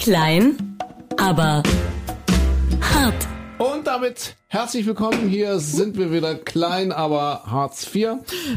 Klein, aber hart. Und damit herzlich willkommen. Hier sind wir wieder klein, aber Hartz IV.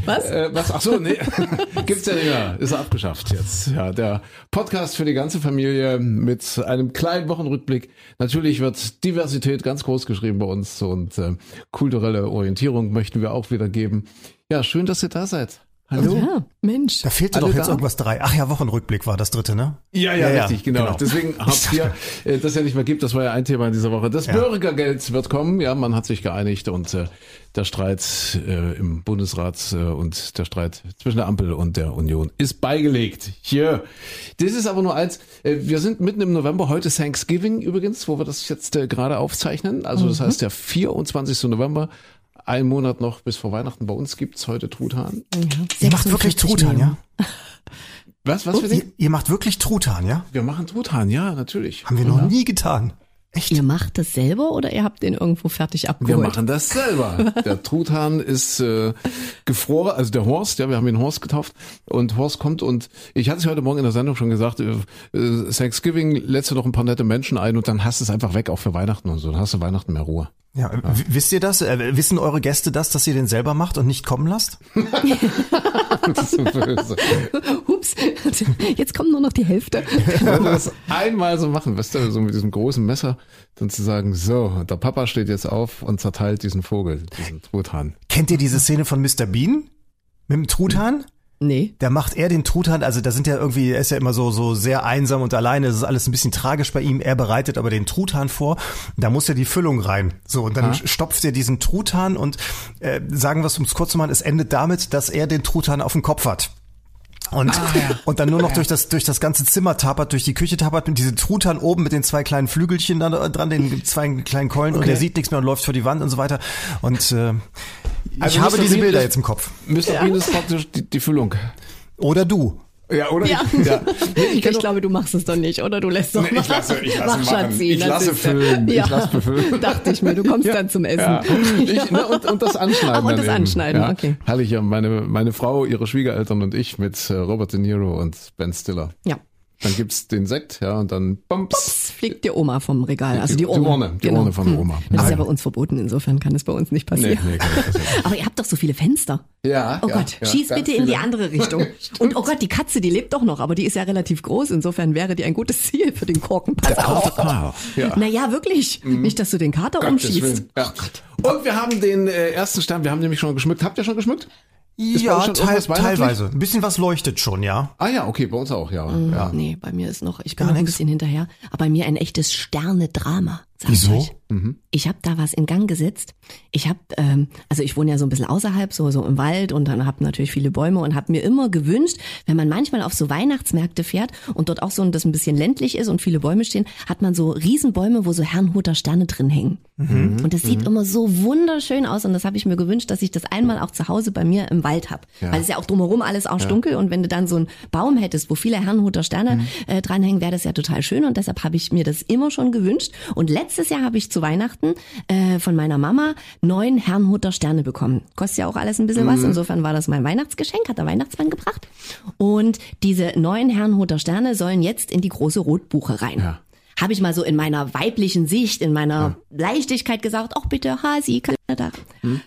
Was? Äh, was? Ach so, nee. Gibt's ja nicht mehr. Ist abgeschafft jetzt. Ja, der Podcast für die ganze Familie mit einem kleinen Wochenrückblick. Natürlich wird Diversität ganz groß geschrieben bei uns und äh, kulturelle Orientierung möchten wir auch wieder geben. Ja, schön, dass ihr da seid. Hallo. Ja, Mensch. Da fehlte Alle doch jetzt da? irgendwas drei. Ach ja, Wochenrückblick war das dritte, ne? Ja, ja, Ja, richtig, genau. genau. Deswegen habt ihr äh, das ja nicht mehr gibt. Das war ja ein Thema in dieser Woche. Das Ja. Bürgergeld wird kommen. Ja, man hat sich geeinigt und äh, der Streit äh, im Bundesrat äh, und der Streit zwischen der Ampel und der Union ist beigelegt. Hier. Das ist aber nur eins. Äh, wir sind mitten im November. Heute ist Thanksgiving übrigens, wo wir das jetzt äh, gerade aufzeichnen. Also das heißt der 24. November. Ein Monat noch bis vor Weihnachten. Bei uns gibt's heute Truthahn. Ihr macht wirklich 46 Truthahn, ja? Was? Was für Ihr, ihr macht wirklich Truthahn, ja? Wir machen Truthahn, ja, natürlich. Haben wir noch nie getan. Echt? Ihr macht das selber oder ihr habt den irgendwo fertig Wir abgeholt? machen das selber. Der Truthahn ist äh, gefroren, also der Horst, ja, wir haben ihn Horst getauft und Horst kommt und ich hatte es heute Morgen in der Sendung schon gesagt, äh, äh, Thanksgiving lädst du noch ein paar nette Menschen ein und dann hast du es einfach weg, auch für Weihnachten und so, dann hast du Weihnachten mehr Ruhe. Ja, w- wisst ihr das? Äh, wissen eure Gäste das, dass ihr den selber macht und nicht kommen lasst? Das ist so böse. Hups, jetzt kommt nur noch die Hälfte. Wenn wir das einmal so machen, weißt du, so mit diesem großen Messer, dann zu sagen, so, der Papa steht jetzt auf und zerteilt diesen Vogel, diesen Truthahn. Kennt ihr diese Szene von Mr. Bean? Mit dem Truthahn? Nee. Da macht er den Truthahn, also da sind ja irgendwie, er ist ja immer so, so sehr einsam und alleine, es ist alles ein bisschen tragisch bei ihm. Er bereitet aber den Truthahn vor, da muss ja die Füllung rein. So, und dann stopft er diesen Truthahn und äh, sagen wir es, um es kurz zu machen, es endet damit, dass er den Truthahn auf dem Kopf hat. Und, und dann nur noch durch das, durch das ganze Zimmer tapert, durch die Küche tapert, mit diesem Truthahn oben mit den zwei kleinen Flügelchen da dran, den zwei kleinen Keulen und der sieht nichts mehr und läuft vor die Wand und so weiter. Und äh, Also ich habe diese Bilder ist- jetzt im Kopf. Mr. Bean ist praktisch die, die Füllung. Oder du. Ja, oder? Ja. Ich, ja. Ich, doch- glaube, du machst es doch nicht, oder? Du lässt doch Nee, ich lasse, ich lasse Mach, machen. Schatzi, Ich lasse füllen. Ja. Ich lasse befüllen. Dachte ich mir, du kommst dann zum Essen. Ich, ne, und, und das Anschneiden. Ach, und das eben. Anschneiden, okay. Ja, meine, meine Frau, ihre Schwiegereltern und ich mit äh, Robert De Niro und Ben Stiller. Ja. Dann gibt's den Sekt, ja, und dann bums. Das fliegt die Oma vom Regal, also die Die Urne. Urne, die Urne von der Oma. Das ist ja bei uns verboten, insofern kann es bei uns nicht Nee, passieren. nee, kann nicht. Aber ihr habt doch so viele Fenster. Ja, Oh ja, Gott, ja, schieß bitte in die andere Richtung. Und oh Gott, die Katze, die lebt doch noch, aber die ist ja relativ groß. Insofern wäre die ein gutes Ziel für den Korken. Pass auf. Ah, ja. Naja, wirklich. Nicht, dass du den Kater Gottes umschießt. Willen. Ja. Und wir haben den äh, ersten Stern, wir haben nämlich schon geschmückt. Habt ihr schon geschmückt? Ja, teil, teilweise. Ein bisschen was leuchtet schon, ja. Ah ja, okay, bei uns auch, ja. Mhm. ja. Nee, bei mir ist noch, ich bin Gar noch ein nix. bisschen hinterher, aber bei mir ein echtes Sterne-Drama. sag ich Euch. Ich habe da was in Gang gesetzt. Ich habe, ähm, also ich wohne ja so ein bisschen außerhalb, so so im Wald und dann habe natürlich viele Bäume und habe mir immer gewünscht, wenn man manchmal auf so Weihnachtsmärkte fährt und dort auch so das ein bisschen ländlich ist und viele Bäume stehen, hat man so Riesenbäume, wo so Herrnhuter Sterne drin hängen. Und das sieht immer so wunderschön aus und das habe ich mir gewünscht, dass ich das einmal auch zu Hause bei mir im Wald hab, Ja. weil es ja auch drumherum alles auch dunkel und wenn du dann so einen Baum hättest, wo viele Herrnhuter Sterne äh, dranhängen, wäre das ja total schön und deshalb habe ich mir das immer schon gewünscht und letztes Jahr habe ich zu Weihnachten äh, von meiner Mama neun Herrnhuter Sterne bekommen. Kostet ja auch alles ein bisschen was, insofern war das mein Weihnachtsgeschenk, hat der Weihnachtsmann gebracht und diese neun Herrnhuter Sterne sollen jetzt in die große Rotbuche rein. Ja. Habe ich mal so in meiner weiblichen Sicht, in meiner Leichtigkeit gesagt, ach bitte, Hasi, kann da. Hm?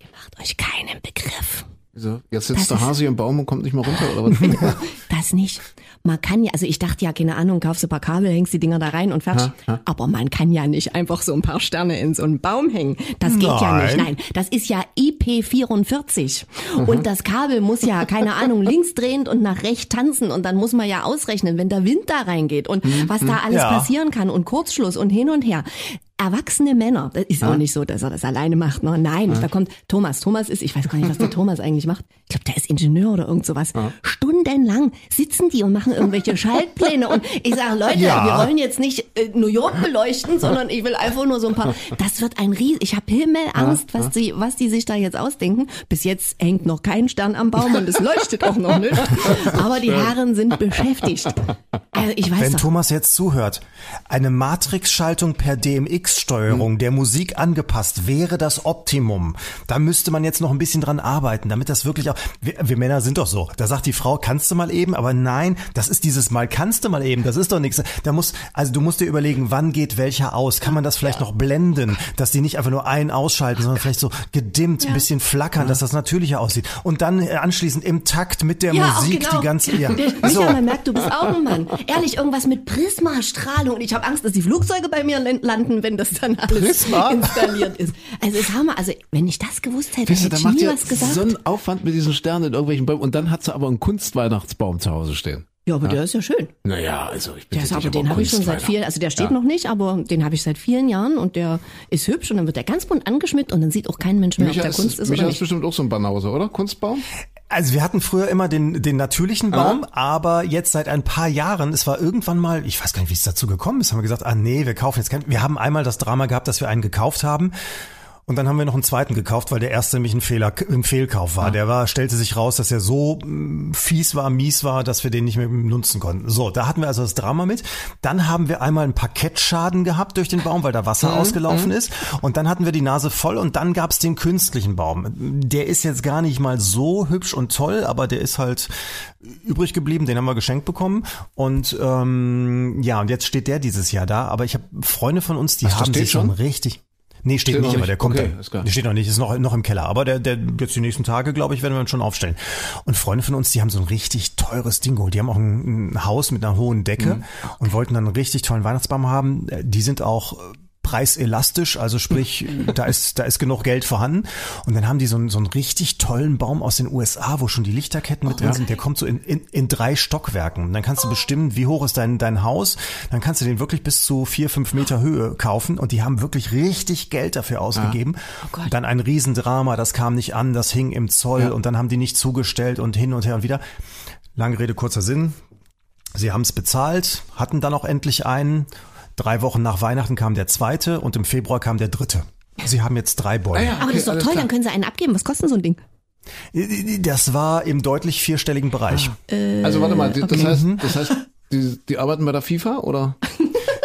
Ihr macht euch keinen Begriff. Wieso? Jetzt Das sitzt der ist- Hase im Baum und kommt nicht mehr runter, oder was? Das nicht. Man kann ja, also ich dachte ja, keine Ahnung, kaufst du ein paar Kabel, hängst die Dinger da rein und fertig. Aber man kann ja nicht einfach so ein paar Sterne in so einen Baum hängen. Das geht ja nicht. Nein. Nein, das ist ja IP44. Und das Kabel muss ja, keine Ahnung, links drehend und nach rechts tanzen. Und dann muss man ja ausrechnen, wenn der Wind da reingeht und was da alles Ja. passieren kann und Kurzschluss und hin und her. Erwachsene Männer, das ist auch nicht so, dass er das alleine macht. Ne? Nein, da kommt Thomas. Thomas ist, ich weiß gar nicht, was der Thomas eigentlich macht. Ich glaube, der ist Ingenieur oder irgend sowas. Stundenlang sitzen die und machen irgendwelche Schaltpläne. Und ich sage, Leute, Ja. wir wollen jetzt nicht äh, New York beleuchten, sondern ich will einfach nur so ein paar. Das wird ein Ries. Ich habe Himmelangst, was die, was die sich da jetzt ausdenken. Bis jetzt hängt noch kein Stern am Baum und es leuchtet auch noch nicht. Aber die Herren sind beschäftigt. Also ich weiß Wenn doch. Thomas jetzt zuhört, eine Matrix-Schaltung per DMX-Steuerung, der Musik angepasst, wäre das Optimum. Da müsste man jetzt noch ein bisschen dran arbeiten, damit das wirklich auch, wir, wir Männer sind doch so. Da sagt die Frau, kannst du mal eben, aber nein, das ist dieses Mal, kannst du mal eben, das ist doch nichts. Da muss, also du musst dir überlegen, wann geht welcher aus? Kann man das vielleicht noch blenden, dass die nicht einfach nur einen ausschalten, sondern vielleicht so gedimmt, ein bisschen flackern, dass das natürlicher aussieht. Und dann äh, anschließend im Takt mit der Ja, Musik genau. die ganze, ja. Michael, So. man merkt, du bist auch ein Mann. Ehrlich, irgendwas mit Prismastrahlung. Und ich habe Angst, dass die Flugzeuge bei mir lan- landen, wenn das dann alles Prisma? installiert ist. Also es haben wir, also wenn ich das gewusst hätte, Weißt du, hätte ich nie was gesagt. so einen Aufwand mit diesen Sternen in irgendwelchen Bäumen und dann hat sie aber einen Kunstweihnachtsbaum zu Hause stehen. ja, aber der ist ja schön. Naja, also ich bitte Der ist, aber den habe ich schon seit vielen, also der steht noch nicht, aber den habe ich seit vielen Jahren und der ist hübsch und dann wird der ganz bunt angeschmückt und dann sieht auch kein Mensch mehr, Micha ob der ist, Kunst ist Micha oder ist nicht. bestimmt auch so ein Banause, oder? Kunstbaum? Also wir hatten früher immer den, den natürlichen Baum, aber jetzt seit ein paar Jahren, es war irgendwann mal, ich weiß gar nicht, wie es dazu gekommen ist, haben wir gesagt, ah nee, wir kaufen jetzt keinen. Wir haben einmal das Drama gehabt, dass wir einen gekauft haben. Und dann haben wir noch einen zweiten gekauft, weil der erste nämlich ein Fehler, ein Fehlkauf war. Der war, stellte sich raus, dass er so mm, fies war, mies war, dass wir den nicht mehr nutzen konnten. So, da hatten wir also das Drama mit. Dann haben wir einmal einen Parkettschaden gehabt durch den Baum, weil da Wasser ausgelaufen ist. Und dann hatten wir die Nase voll und dann gab's den künstlichen Baum. Der ist jetzt gar nicht mal so hübsch und toll, aber der ist halt übrig geblieben, den haben wir geschenkt bekommen. Und ähm, ja, und jetzt steht der dieses Jahr da. Aber ich habe Freunde von uns, die Ach, haben sich schon? richtig. Nee, steht, Steht nicht, noch aber nicht. der kommt Okay, dann. Der steht noch nicht, ist noch, noch im Keller. Aber der, der jetzt die nächsten Tage, glaube ich, werden wir ihn schon aufstellen. Und Freunde von uns, die haben so ein richtig teures Ding geholt. Die haben auch ein, ein Haus mit einer hohen Decke Mhm. und wollten dann einen richtig tollen Weihnachtsbaum haben. Die sind auch preiselastisch, also sprich, da ist, da ist genug Geld vorhanden. Und dann haben die so einen, so einen richtig tollen Baum aus den USA, wo schon die Lichterketten mit drin sind. Der kommt so in, in, in drei Stockwerken. Und dann kannst du bestimmen, wie hoch ist dein, dein Haus. Dann kannst du den wirklich bis zu vier, fünf Meter Höhe kaufen. Und die haben wirklich richtig Geld dafür ausgegeben. dann ein Riesendrama, das kam nicht an, das hing im Zoll und dann haben die nicht zugestellt und hin und her und wieder. Lange Rede, kurzer Sinn. Sie haben es bezahlt, hatten dann auch endlich einen. Drei Wochen nach Weihnachten kam der zweite und im Februar kam der dritte. Sie haben jetzt drei Bäume. Ah ja. Aber Okay, das ist doch toll, klar. dann können sie einen abgeben. Was kostet denn so ein Ding? Das war im deutlich vierstelligen Bereich. Also warte mal, die- das okay. heißt, das heißt, die, die arbeiten bei der FIFA oder?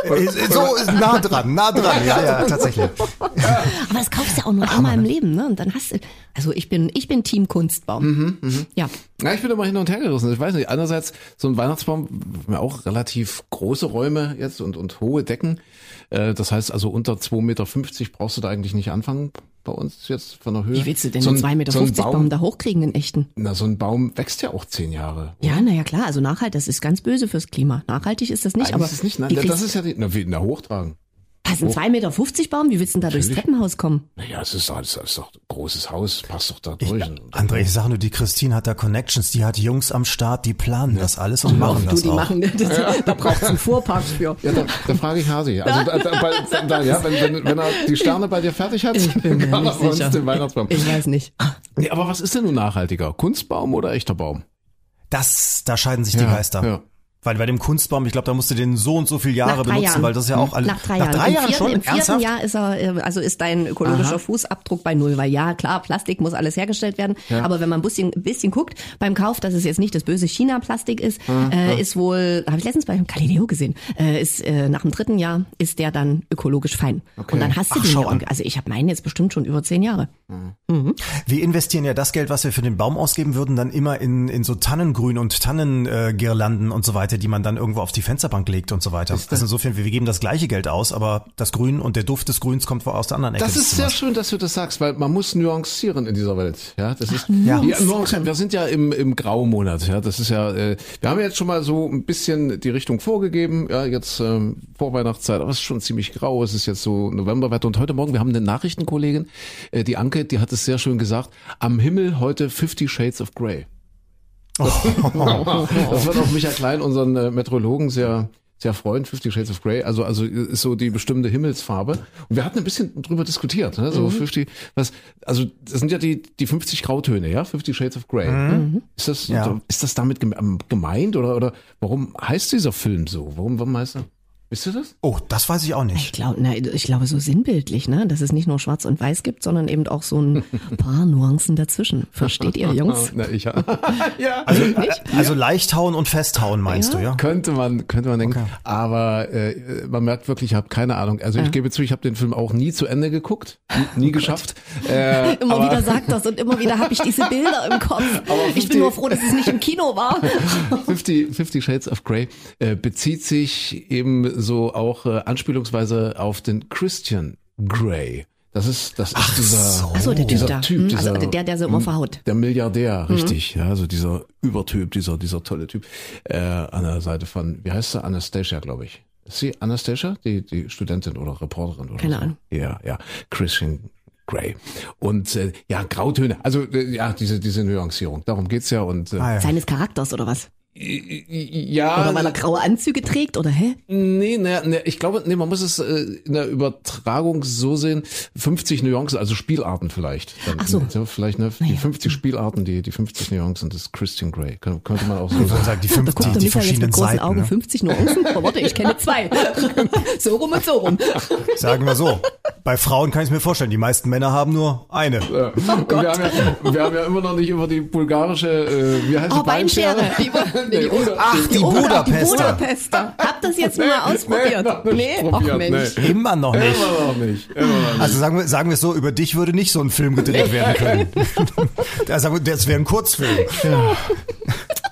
Äh, So ist nah dran, nah dran, ja, ja, tatsächlich. Aber das kaufst du ja auch nur einmal im Leben, ne? Und dann hast du, also ich bin, ich bin Team Kunstbaum. Ja. Ja, ich bin immer hin und her gerissen. Ich weiß nicht, einerseits so ein Weihnachtsbaum, wir auch relativ große Räume jetzt und, und hohe Decken. Äh, Das heißt also unter 2,50 Meter brauchst du da eigentlich nicht anfangen bei uns jetzt von der Höhe. Wie willst du denn so einen 2,50 Meter so Baum, Baum, da hochkriegen, einen echten? Na, so ein Baum wächst ja auch zehn Jahre. Ja, naja, klar, also nachhaltig, das ist ganz böse fürs Klima. Nachhaltig ist das nicht, Eigentlich aber ist es nicht, nein, das ist ja die, na, wie, na, hochtragen. Was, ein 2,50 Meter Baum? Wie willst du denn da durchs. Treppenhaus kommen? Naja, es ist, es ist doch ein großes Haus, passt doch da durch. André, ich sage nur, die Christine hat da Connections, die hat Jungs am Start, die planen das alles und machen du, das die auch. machen, das, da braucht es einen Fuhrpark für. Ja, da, da frage ich Hasi. Also, da, da, bei, da, ja, wenn, wenn, wenn er die Sterne bei dir fertig hat, Ich kann er uns den Weihnachtsbaum. Ich weiß nicht. Nee, aber was ist denn nun nachhaltiger? Kunstbaum oder echter Baum? Das, da scheiden sich die Geister. Ja. Weil bei dem Kunstbaum, ich glaube, da musst du den so und so viele Jahre benutzen, Jahren. weil das ist ja auch alles. Nach drei nach Jahren. drei Im Jahren vierten, schon? Im vierten Ernsthaft? Jahr ist er, äh, also ist dein ökologischer Fußabdruck bei null, weil ja, klar, Plastik muss alles hergestellt werden. Aber wenn man ein bisschen, ein bisschen guckt beim Kauf, dass es jetzt nicht das böse China-Plastik ist, äh, ist wohl, habe ich letztens bei Galileo gesehen, äh, ist äh, nach dem dritten Jahr ist der dann ökologisch fein. Und dann hast du Ach, den ja, also ich habe meinen jetzt bestimmt schon über zehn Jahre. Wir investieren ja das Geld, was wir für den Baum ausgeben würden, dann immer in, in so Tannengrün und Tannengirlanden äh, Girlanden und so weiter, die man dann irgendwo auf die Fensterbank legt und so weiter. Also insofern, wir, wir geben das gleiche Geld aus, aber das Grün und der Duft des Grüns kommt aus der anderen Ecke. Das ist sehr schön, dass du das sagst, weil man muss nuancieren in dieser Welt. Ja, das ist Ja. Ja, nuancieren. Wir sind ja im im Graumonat. Ja, das ist ja. Äh, wir haben jetzt schon mal so ein bisschen die Richtung vorgegeben. Ja, jetzt ähm, Vorweihnachtszeit, aber es ist schon ziemlich grau. Es ist jetzt so Novemberwetter und heute Morgen wir haben eine Nachrichtenkollegin, äh, die Anke, die hat es sehr schön gesagt. Am Himmel heute 50 Shades of Grey. Das, das wird auch Michael Klein, unseren äh, Meteorologen, sehr sehr freuen, 50 Shades of Grey, also also ist so die bestimmte Himmelsfarbe. Und wir hatten ein bisschen drüber diskutiert, ne? so 50, was, also das sind ja die die 50 Grautöne, ja, 50 Shades of Grey. Ist das Ja. ist das damit ähm, gemeint oder oder warum heißt dieser Film so? Warum warum heißt er? Wisst ihr das? Oh, das weiß ich auch Ich nicht. ich glaube so sinnbildlich, ne, dass es nicht nur Schwarz und Weiß gibt, sondern eben auch so ein paar Nuancen dazwischen. Versteht ihr, Jungs? Na, ich, ja. Also, also leicht hauen und festhauen meinst Ja. du, ja? Könnte man, könnte man denken. Aber äh, man merkt wirklich, ich habe keine Ahnung. Also ich gebe zu, ich habe den Film auch nie zu Ende geguckt, nie, nie geschafft. Äh, Immer aber wieder sagt das und immer wieder habe ich diese Bilder im Kopf. Ich 50 bin nur froh, dass es nicht im Kino war. 50, 50 Shades of Grey äh, bezieht sich eben so auch äh, anspielungsweise auf den Christian Grey. Das ist, das ist dieser, Ach so, der Typ dieser da. Typ, Hm, dieser, also der, der so immer verhaut. Der Milliardär, Mhm. richtig, ja, also dieser Übertyp, dieser, dieser tolle Typ, äh, an der Seite von, wie heißt sie, Anastasia, glaube ich. Ist sie Anastasia, die, die Studentin oder Reporterin oder Keine so? Ahnung. Ja, ja, Christian Grey. Und äh, ja, Grautöne, also äh, ja, diese, diese Nuancierung, darum geht's ja und äh, Ah, ja. Seines Charakters oder was? Ja, Oder weil er graue Anzüge trägt oder hä? Nee, ne, ne, ich glaube, nee, man muss es äh, in der Übertragung so sehen, 50 Nuancen, also Spielarten vielleicht. Dann, Ach so. Vielleicht ne, die Naja. 50 Spielarten, die die 50 Nuancen des Christian Grey. Kön könnte man auch so sagen. sagen, die, Da fünf, guckt die, der die verschiedenen mit Seiten. Augen Ne? 50 Nuancen. Oh, warte, ich kenne zwei. so rum und so rum. Sagen wir so. Bei Frauen kann ich mir vorstellen, die meisten Männer haben nur eine. Ja. Und wir, haben ja, wir haben ja immer noch nicht über die bulgarische, äh, wie heißt Oh, die Weinschere? Weinschere. Die, die, Nee, Buda- Ach, die Oh, Budapester. Die Budapester. Habt das jetzt mal ausprobiert? noch nicht ach probiert, Mensch. nee. Immer noch nicht. Immer noch nicht. Immer noch nicht. Also sagen wir, sagen wir es so, über dich würde nicht so ein Film gedreht werden können. Das wir, das wäre ein Kurzfilm.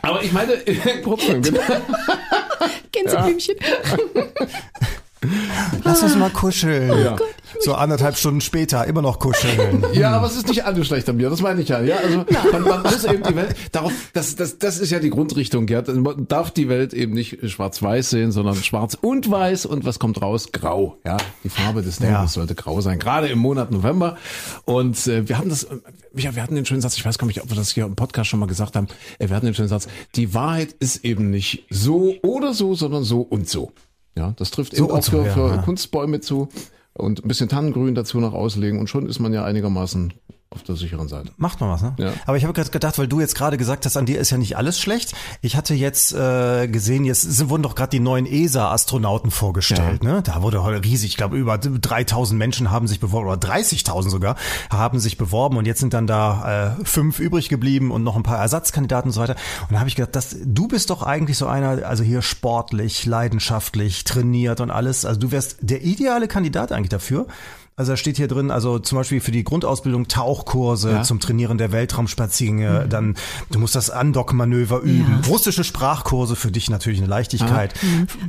Aber ich meine, Kurzfilm, genau. Gänseblümchen. Lass uns mal kuscheln. Ja. So anderthalb Stunden später, immer noch kuscheln. Ja, aber es ist nicht alles schlecht an mir, das meine ich ja. ja also man, man muss eben die Welt, darauf, das, das, das ist ja die Grundrichtung, Gerd. Man darf die Welt eben nicht schwarz-weiß sehen, sondern schwarz und weiß und was kommt raus? Grau. Ja, die Farbe des Denkens Ja. sollte grau sein, gerade im Monat November. Und äh, wir haben das, ja, wir hatten den schönen Satz, ich weiß gar nicht, ob wir das hier im Podcast schon mal gesagt haben, äh, wir hatten den schönen Satz, die Wahrheit ist eben nicht so oder so, sondern so und so. Ja, das trifft So eben auch so, für, ja, für ja. Kunstbäume zu und ein bisschen Tannengrün dazu noch auslegen. Und schon ist man ja einigermaßen auf der sicheren Seite. Macht mal was, ne? Ja. Aber ich habe gerade gedacht, weil du jetzt gerade gesagt hast, an dir ist ja nicht alles schlecht. Ich hatte jetzt äh, gesehen, jetzt sind, wurden doch gerade die neuen ESA-Astronauten vorgestellt, ne? Da wurde heute riesig, ich glaube über 3000 Menschen haben sich beworben, oder 30.000 sogar, haben sich beworben und jetzt sind dann da äh, fünf übrig geblieben und noch ein paar Ersatzkandidaten und so weiter. Und da habe ich gedacht, das, du bist doch eigentlich so einer, also hier sportlich, leidenschaftlich, trainiert und alles. Also du wärst der ideale Kandidat eigentlich dafür. Also da steht hier drin, also zum Beispiel für die Grundausbildung Tauchkurse Ja. zum Trainieren der Weltraumspaziergänge, dann du musst das Andockmanöver üben, Ja. russische Sprachkurse für dich natürlich eine Leichtigkeit,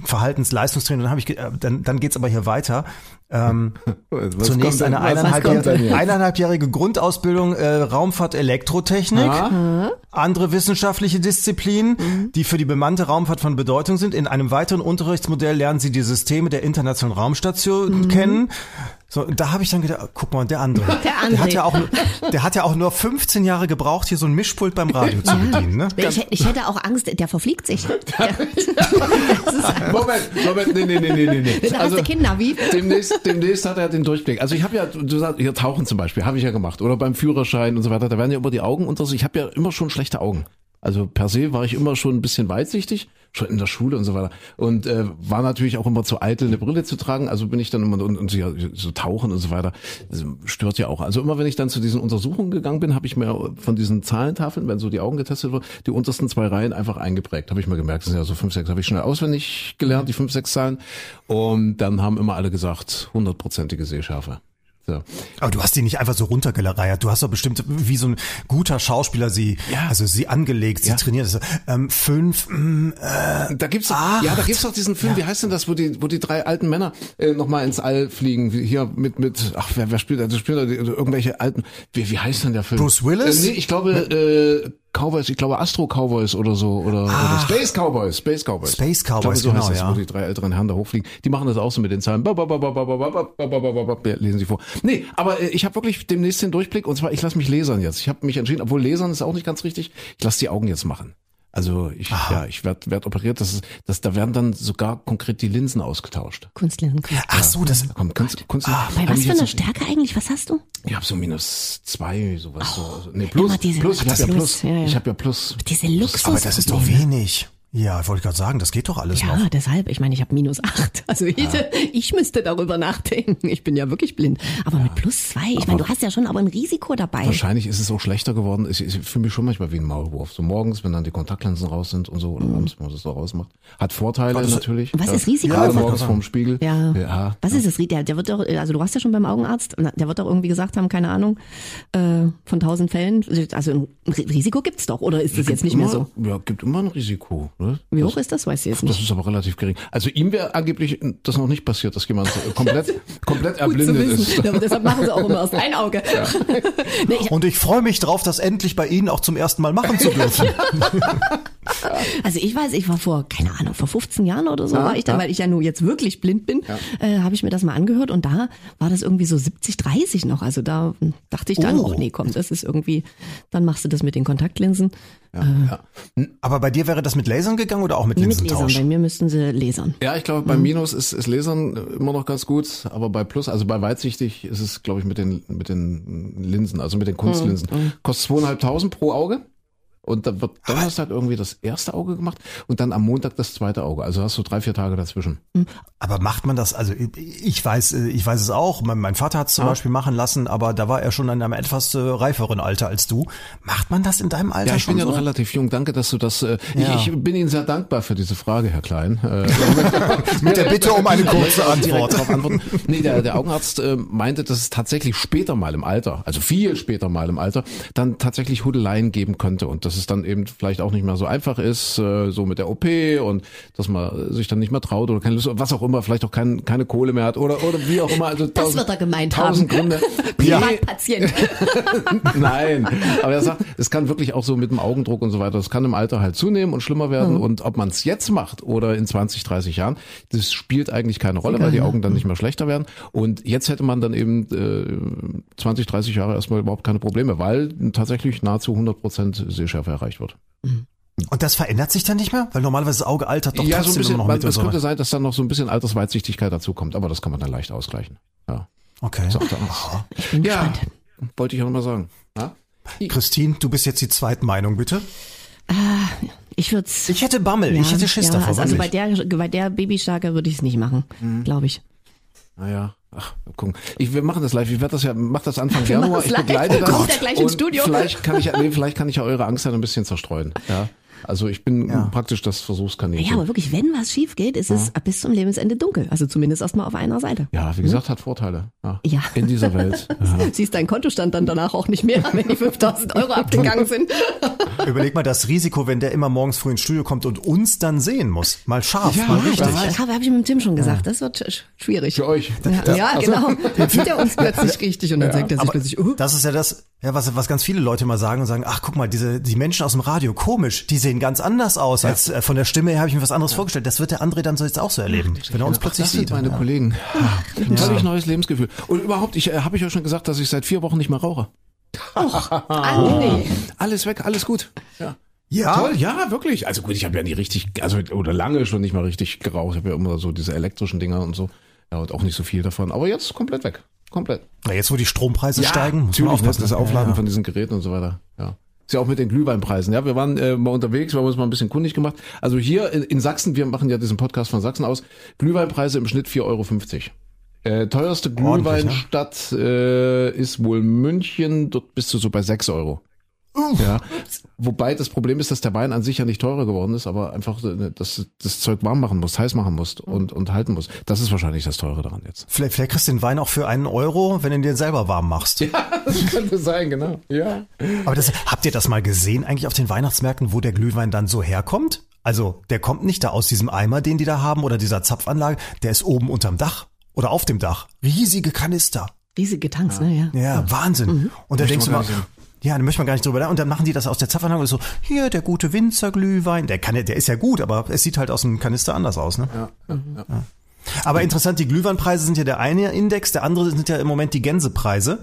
Verhaltensleistungstraining. Dann habe ich, äh, dann, dann geht's aber hier weiter. Ähm, Was zunächst kommt denn- eine was kommt denn eineinhalbjährige, eineinhalbjährige Grundausbildung äh, Raumfahrt Elektrotechnik. Ah, Andere wissenschaftliche Disziplinen, die für die bemannte Raumfahrt von Bedeutung sind. In einem weiteren Unterrichtsmodell lernen sie die Systeme der Internationalen Raumstation kennen. So, da habe ich dann gedacht, guck mal, der andere. Der Der hat André. ja auch, nur- der hat ja auch nur 15 Jahre gebraucht, hier so ein Mischpult beim Radio zu bedienen. Ne? Ich, hätte- ich hätte auch Angst, der verfliegt sich. Moment, Moment, nee, nee, nee, nee, nee, nee. da hast du Kinder, wie? Demnächst, demnächst hat er den Durchblick. Also ich habe ja, du sagst, hier tauchen zum Beispiel, habe ich ja gemacht. Oder beim Führerschein und so weiter, da werden ja immer die Augen unter sich. Ich habe ja immer schon schlechte Augen. Also per se war ich immer schon ein bisschen weitsichtig, schon in der Schule und so weiter. Und äh, war natürlich auch immer zu eitel, eine Brille zu tragen. Also bin ich dann immer und, und so, so tauchen und so weiter. Das stört ja auch. Also immer wenn ich dann zu diesen Untersuchungen gegangen bin, habe ich mir von diesen Zahlentafeln, wenn so die Augen getestet wurden, die untersten zwei Reihen einfach eingeprägt. Habe ich mir gemerkt, das sind ja so fünf, sechs, habe ich schnell auswendig gelernt, die fünf, sechs Zahlen. Und dann haben immer alle gesagt, hundertprozentige Sehschärfe. So. Aber du hast die nicht einfach so runtergeleiert. Du hast doch bestimmt wie so ein guter Schauspieler sie, Ja. also sie angelegt, sie Ja. trainiert. Also, ähm, fünf, mm, äh, Da gibt's Acht. ja, da gibt's doch diesen Film, wie heißt denn das, wo die wo die drei alten Männer äh, noch mal ins All fliegen, wie hier mit mit ach wer wer spielt da, das spielen da irgendwelche alten wie wie heißt denn der Film? Bruce Willis? Äh, nee, ich glaube äh, Cowboys, ich glaube Astro Cowboys oder so oder, Ach, oder Space Cowboys, Space Cowboys. Space Cowboys, ich glaube, so genau, ja. Wo die drei älteren Herren da hochfliegen. Die machen das auch so mit den Zahlen. Lesen Sie vor. Nee, aber ich habe wirklich demnächst den Durchblick und zwar ich lasse mich lesern jetzt. Ich habe mich entschieden, obwohl lesern ist auch nicht ganz richtig. Ich lasse die Augen jetzt machen. Also ich ja, ich werde werd operiert, das ist das da werden dann sogar konkret die Linsen ausgetauscht. Kunstlinsen. ach so, das, Komm, Kunst, Kunst, Bei hab was ich für noch- Stärke eigentlich? Was hast du? Ich habe so minus zwei, sowas so. Also, nee, plus, diese- plus, ich habe ja plus, ja, ja. ich habe ja plus. Diese Lux. aber das ist doch wenig. Ja, wollte ich gerade sagen, das geht doch alles Ja, noch. deshalb. Ich meine, ich habe minus acht. Also ich, ich müsste darüber nachdenken. Ich bin ja wirklich blind. Aber mit plus zwei, ich meine, du hast ja schon aber ein Risiko dabei. Wahrscheinlich ist es auch schlechter geworden. Ich, ich fühle mich schon manchmal wie ein Maulwurf. So morgens, wenn dann die Kontaktlinsen raus sind und so, oder abends, wenn man das so rausmacht. Hat Vorteile natürlich. Was ist Risiko? Gerade Ja, morgens vorm Spiegel. Ja. ja. Was ist das? Der, der wird doch, also du warst ja schon beim Augenarzt, der wird doch irgendwie gesagt haben, keine Ahnung, äh, von tausend Fällen, also ein Ri- Risiko gibt's doch, oder ist das jetzt nicht mehr so? Immer, ja, gibt immer ein Risiko. Wie hoch ist das? Weiß ich jetzt Das nicht. ist aber relativ gering. Also ihm wäre angeblich das noch nicht passiert, dass jemand komplett, komplett erblindet ist. Ja, deshalb machen sie auch immer erst ein Auge. nee, ich, Und ich freue mich drauf, das endlich bei Ihnen auch zum ersten Mal machen zu dürfen. also ich weiß, ich war vor, keine Ahnung, vor 15 Jahren oder so war ich da, ja. weil ich ja nur jetzt wirklich blind bin, äh, habe ich mir das mal angehört und da war das irgendwie so 70, 30 noch. Also da dachte ich dann, Oh. oh nee, komm, das ist irgendwie, dann machst du das mit den Kontaktlinsen. Ja. Aber bei dir wäre das mit Lasern gegangen oder auch mit Nee, mit Lasern. Linsentausch? bei mir müssten sie lasern. Ja, ich glaube, bei Minus ist, ist Lasern immer noch ganz gut, aber bei Plus, also bei weitsichtig ist es, glaube ich, mit den, mit den Linsen, also mit den Kunstlinsen. Kostet zweieinhalbtausend pro Auge. Und dann wird Donnerstag irgendwie das erste Auge gemacht und dann am Montag das zweite Auge. Also hast du drei, vier Tage dazwischen. Aber macht man das, also ich weiß, äh, ich weiß es auch, mein, mein Vater hat es zum Beispiel machen lassen, aber da war er schon in einem etwas äh, reiferen Alter als du. Macht man das in deinem Alter Ja, ich schon bin ja so? noch relativ jung. Danke, dass du das. Äh, Ja. ich, ich bin Ihnen sehr dankbar für diese Frage, Herr Klein. Äh, Mit der Bitte um eine kurze Antwort. darauf antworten. Nee, der, der Augenarzt äh, meinte, dass es tatsächlich später mal im Alter, also viel später mal im Alter, dann tatsächlich Hudeleien geben könnte und dass es dann eben vielleicht auch nicht mehr so einfach ist, äh, so mit der OP und dass man sich dann nicht mehr traut oder keine Lust, was auch immer, vielleicht auch kein, keine Kohle mehr hat oder oder wie auch immer. Also Das tausend- wird er gemeint tausend haben. Gründe. Privatpatient. Nein, aber er sagt, es kann wirklich auch so mit dem Augendruck und so weiter, das kann im Alter halt zunehmen und schlimmer werden. Und ob man es jetzt macht oder in 20, 30 Jahren, das spielt eigentlich keine Rolle, weil die Augen dann nicht mehr schlechter werden. Und jetzt hätte man dann eben äh, 20, 30 Jahre erstmal überhaupt keine Probleme, weil tatsächlich nahezu 100 Prozent Sehschärfe erreicht wird. Und das verändert sich dann nicht mehr? Weil normalerweise das Auge altert doch ja, so ein trotzdem bisschen, immer noch man, mit. es könnte sein, dass dann noch so ein bisschen Altersweitsichtigkeit dazu kommt, aber das kann man dann leicht ausgleichen. Ja, Okay. Ich bin Ja, gespannt. wollte ich auch noch mal sagen. Ja? Christine, du bist jetzt die Zweitmeinung, bitte. Ich würde Ich hätte Bammel, ich hätte Schiss ja, davor. Also, also bei der, bei der Babystarke würde ich es nicht machen, Mhm. glaube ich. Naja, ach, gucken. Ich, wir machen das live. Ich werde das ja, mach das Anfang Wir Januar. Ich live. begleite das. Kommt er gleich ins Studio? Vielleicht kann ich, nee, vielleicht kann ich ja eure Angst dann ein bisschen zerstreuen. Ja. Also ich bin praktisch das Versuchskaninchen. Ja, aber wirklich, wenn was schief geht, ist es bis zum Lebensende dunkel. Also zumindest erstmal auf einer Seite. Ja, wie gesagt, hat Vorteile. Ja. Ja. In dieser Welt. Ja. Siehst deinen Kontostand dann danach auch nicht mehr, wenn die 5000 Euro abgegangen sind. Überleg mal das Risiko, wenn der immer morgens früh ins Studio kommt und uns dann sehen muss. Mal scharf, Ja, mal ja, richtig. ja. Das habe hab ich mit dem Tim schon gesagt. Das wird sch- schwierig. Für euch. Ja, ja genau. Dann sieht er uns plötzlich richtig und dann sagt er sich Aber plötzlich, uh, das ist ja das, ja, was, was ganz viele Leute mal sagen und sagen, ach guck mal, diese, die Menschen aus dem Radio, komisch, die sehen ganz anders aus. Als äh, von der Stimme her habe ich mir was anderes vorgestellt. Das wird der André dann so jetzt auch so erleben, wenn er uns Ach, plötzlich das sind sieht. meine ja. Kollegen. Ein völlig neues Lebensgefühl. Und überhaupt, ich äh, habe ich ja schon gesagt, dass ich seit vier Wochen nicht mehr rauche. André. Alles weg, alles gut. Ja. Ja? Toll, ja, wirklich. Also gut, ich habe ja nie richtig, also oder lange schon nicht mal richtig geraucht. Ich habe ja immer so diese elektrischen Dinger und so. Ja, und auch nicht so viel davon. Aber jetzt komplett weg. Komplett. Na, jetzt, wo die Strompreise steigen, muss man natürlich, ne, aufpassen. das Aufladen Ja, ja. von diesen Geräten und so weiter. Ja. Ist ja auch mit den Glühweinpreisen. Ja, wir waren äh, mal unterwegs, wir haben uns mal ein bisschen kundig gemacht. Also hier in, in Sachsen, wir machen ja diesen Podcast von Sachsen aus, Glühweinpreise im Schnitt 4,50 Euro. Äh, teuerste Ordentlich, Glühweinstadt äh, ist wohl München, dort bist du so bei 6 Euro. Ja. Wobei das Problem ist, dass der Wein an sich ja nicht teurer geworden ist, aber einfach, äh, dass du das Zeug warm machen musst, heiß machen musst und, und halten musst. Das ist wahrscheinlich das Teure daran jetzt. Vielleicht, vielleicht kriegst du den Wein auch für einen Euro, wenn du ihn dir selber warm machst. Das könnte sein, genau. Ja. Aber das, habt ihr das mal gesehen eigentlich auf den Weihnachtsmärkten, wo der Glühwein dann so herkommt? Also, der kommt nicht da aus diesem Eimer, den die da haben oder dieser Zapfanlage, der ist oben unterm Dach oder auf dem Dach. Riesige Kanister. Riesige Tanks, ne? Ja. Ja, Wahnsinn. Und da denkst du mal, ja, da möchte man gar nicht drüber nach. Und dann machen die das aus der Zapfanlage und so, hier, der gute Winzerglühwein. Der kann, ja- der ist ja gut, aber es sieht halt aus dem Kanister anders aus, ne? Ja, ja, ja. Aber interessant, die Glühweinpreise sind ja der eine Index, der andere sind ja im Moment die Gänsepreise.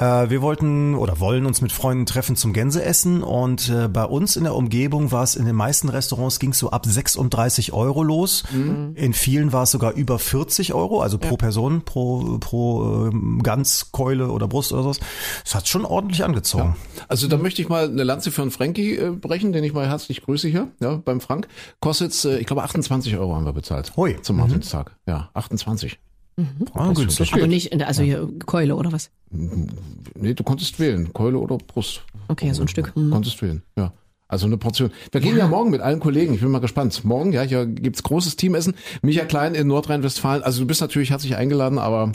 Äh, wir wollten oder wollen uns mit Freunden treffen zum Gänseessen und äh, bei uns in der Umgebung war es in den meisten Restaurants ging es so ab 36 Euro los. Mhm. In vielen war es sogar über 40 Euro, also pro Person, pro, pro ähm, Ganzkeule oder Brust oder sowas. Das hat schon ordentlich angezogen. Also da möchte ich mal eine Lanze für einen Frankie äh, brechen, den ich mal herzlich grüße hier, ja, beim Frank. Kostet, äh, ich glaube, 28 Euro haben wir bezahlt. Hui. Zum Martinstag. Ja, 28. Ah, günstig. Aber nicht, der- also hier Keule oder was? Nee, du konntest wählen. Keule oder Brust. Okay, so ein Stück. Hm. Konntest wählen, ja. Also eine Portion. Wir gehen ja. morgen mit allen Kollegen. Ich bin mal gespannt. Morgen, ja, hier gibt's großes Teamessen. Micha Klein in Nordrhein-Westfalen. Also du bist natürlich herzlich eingeladen, aber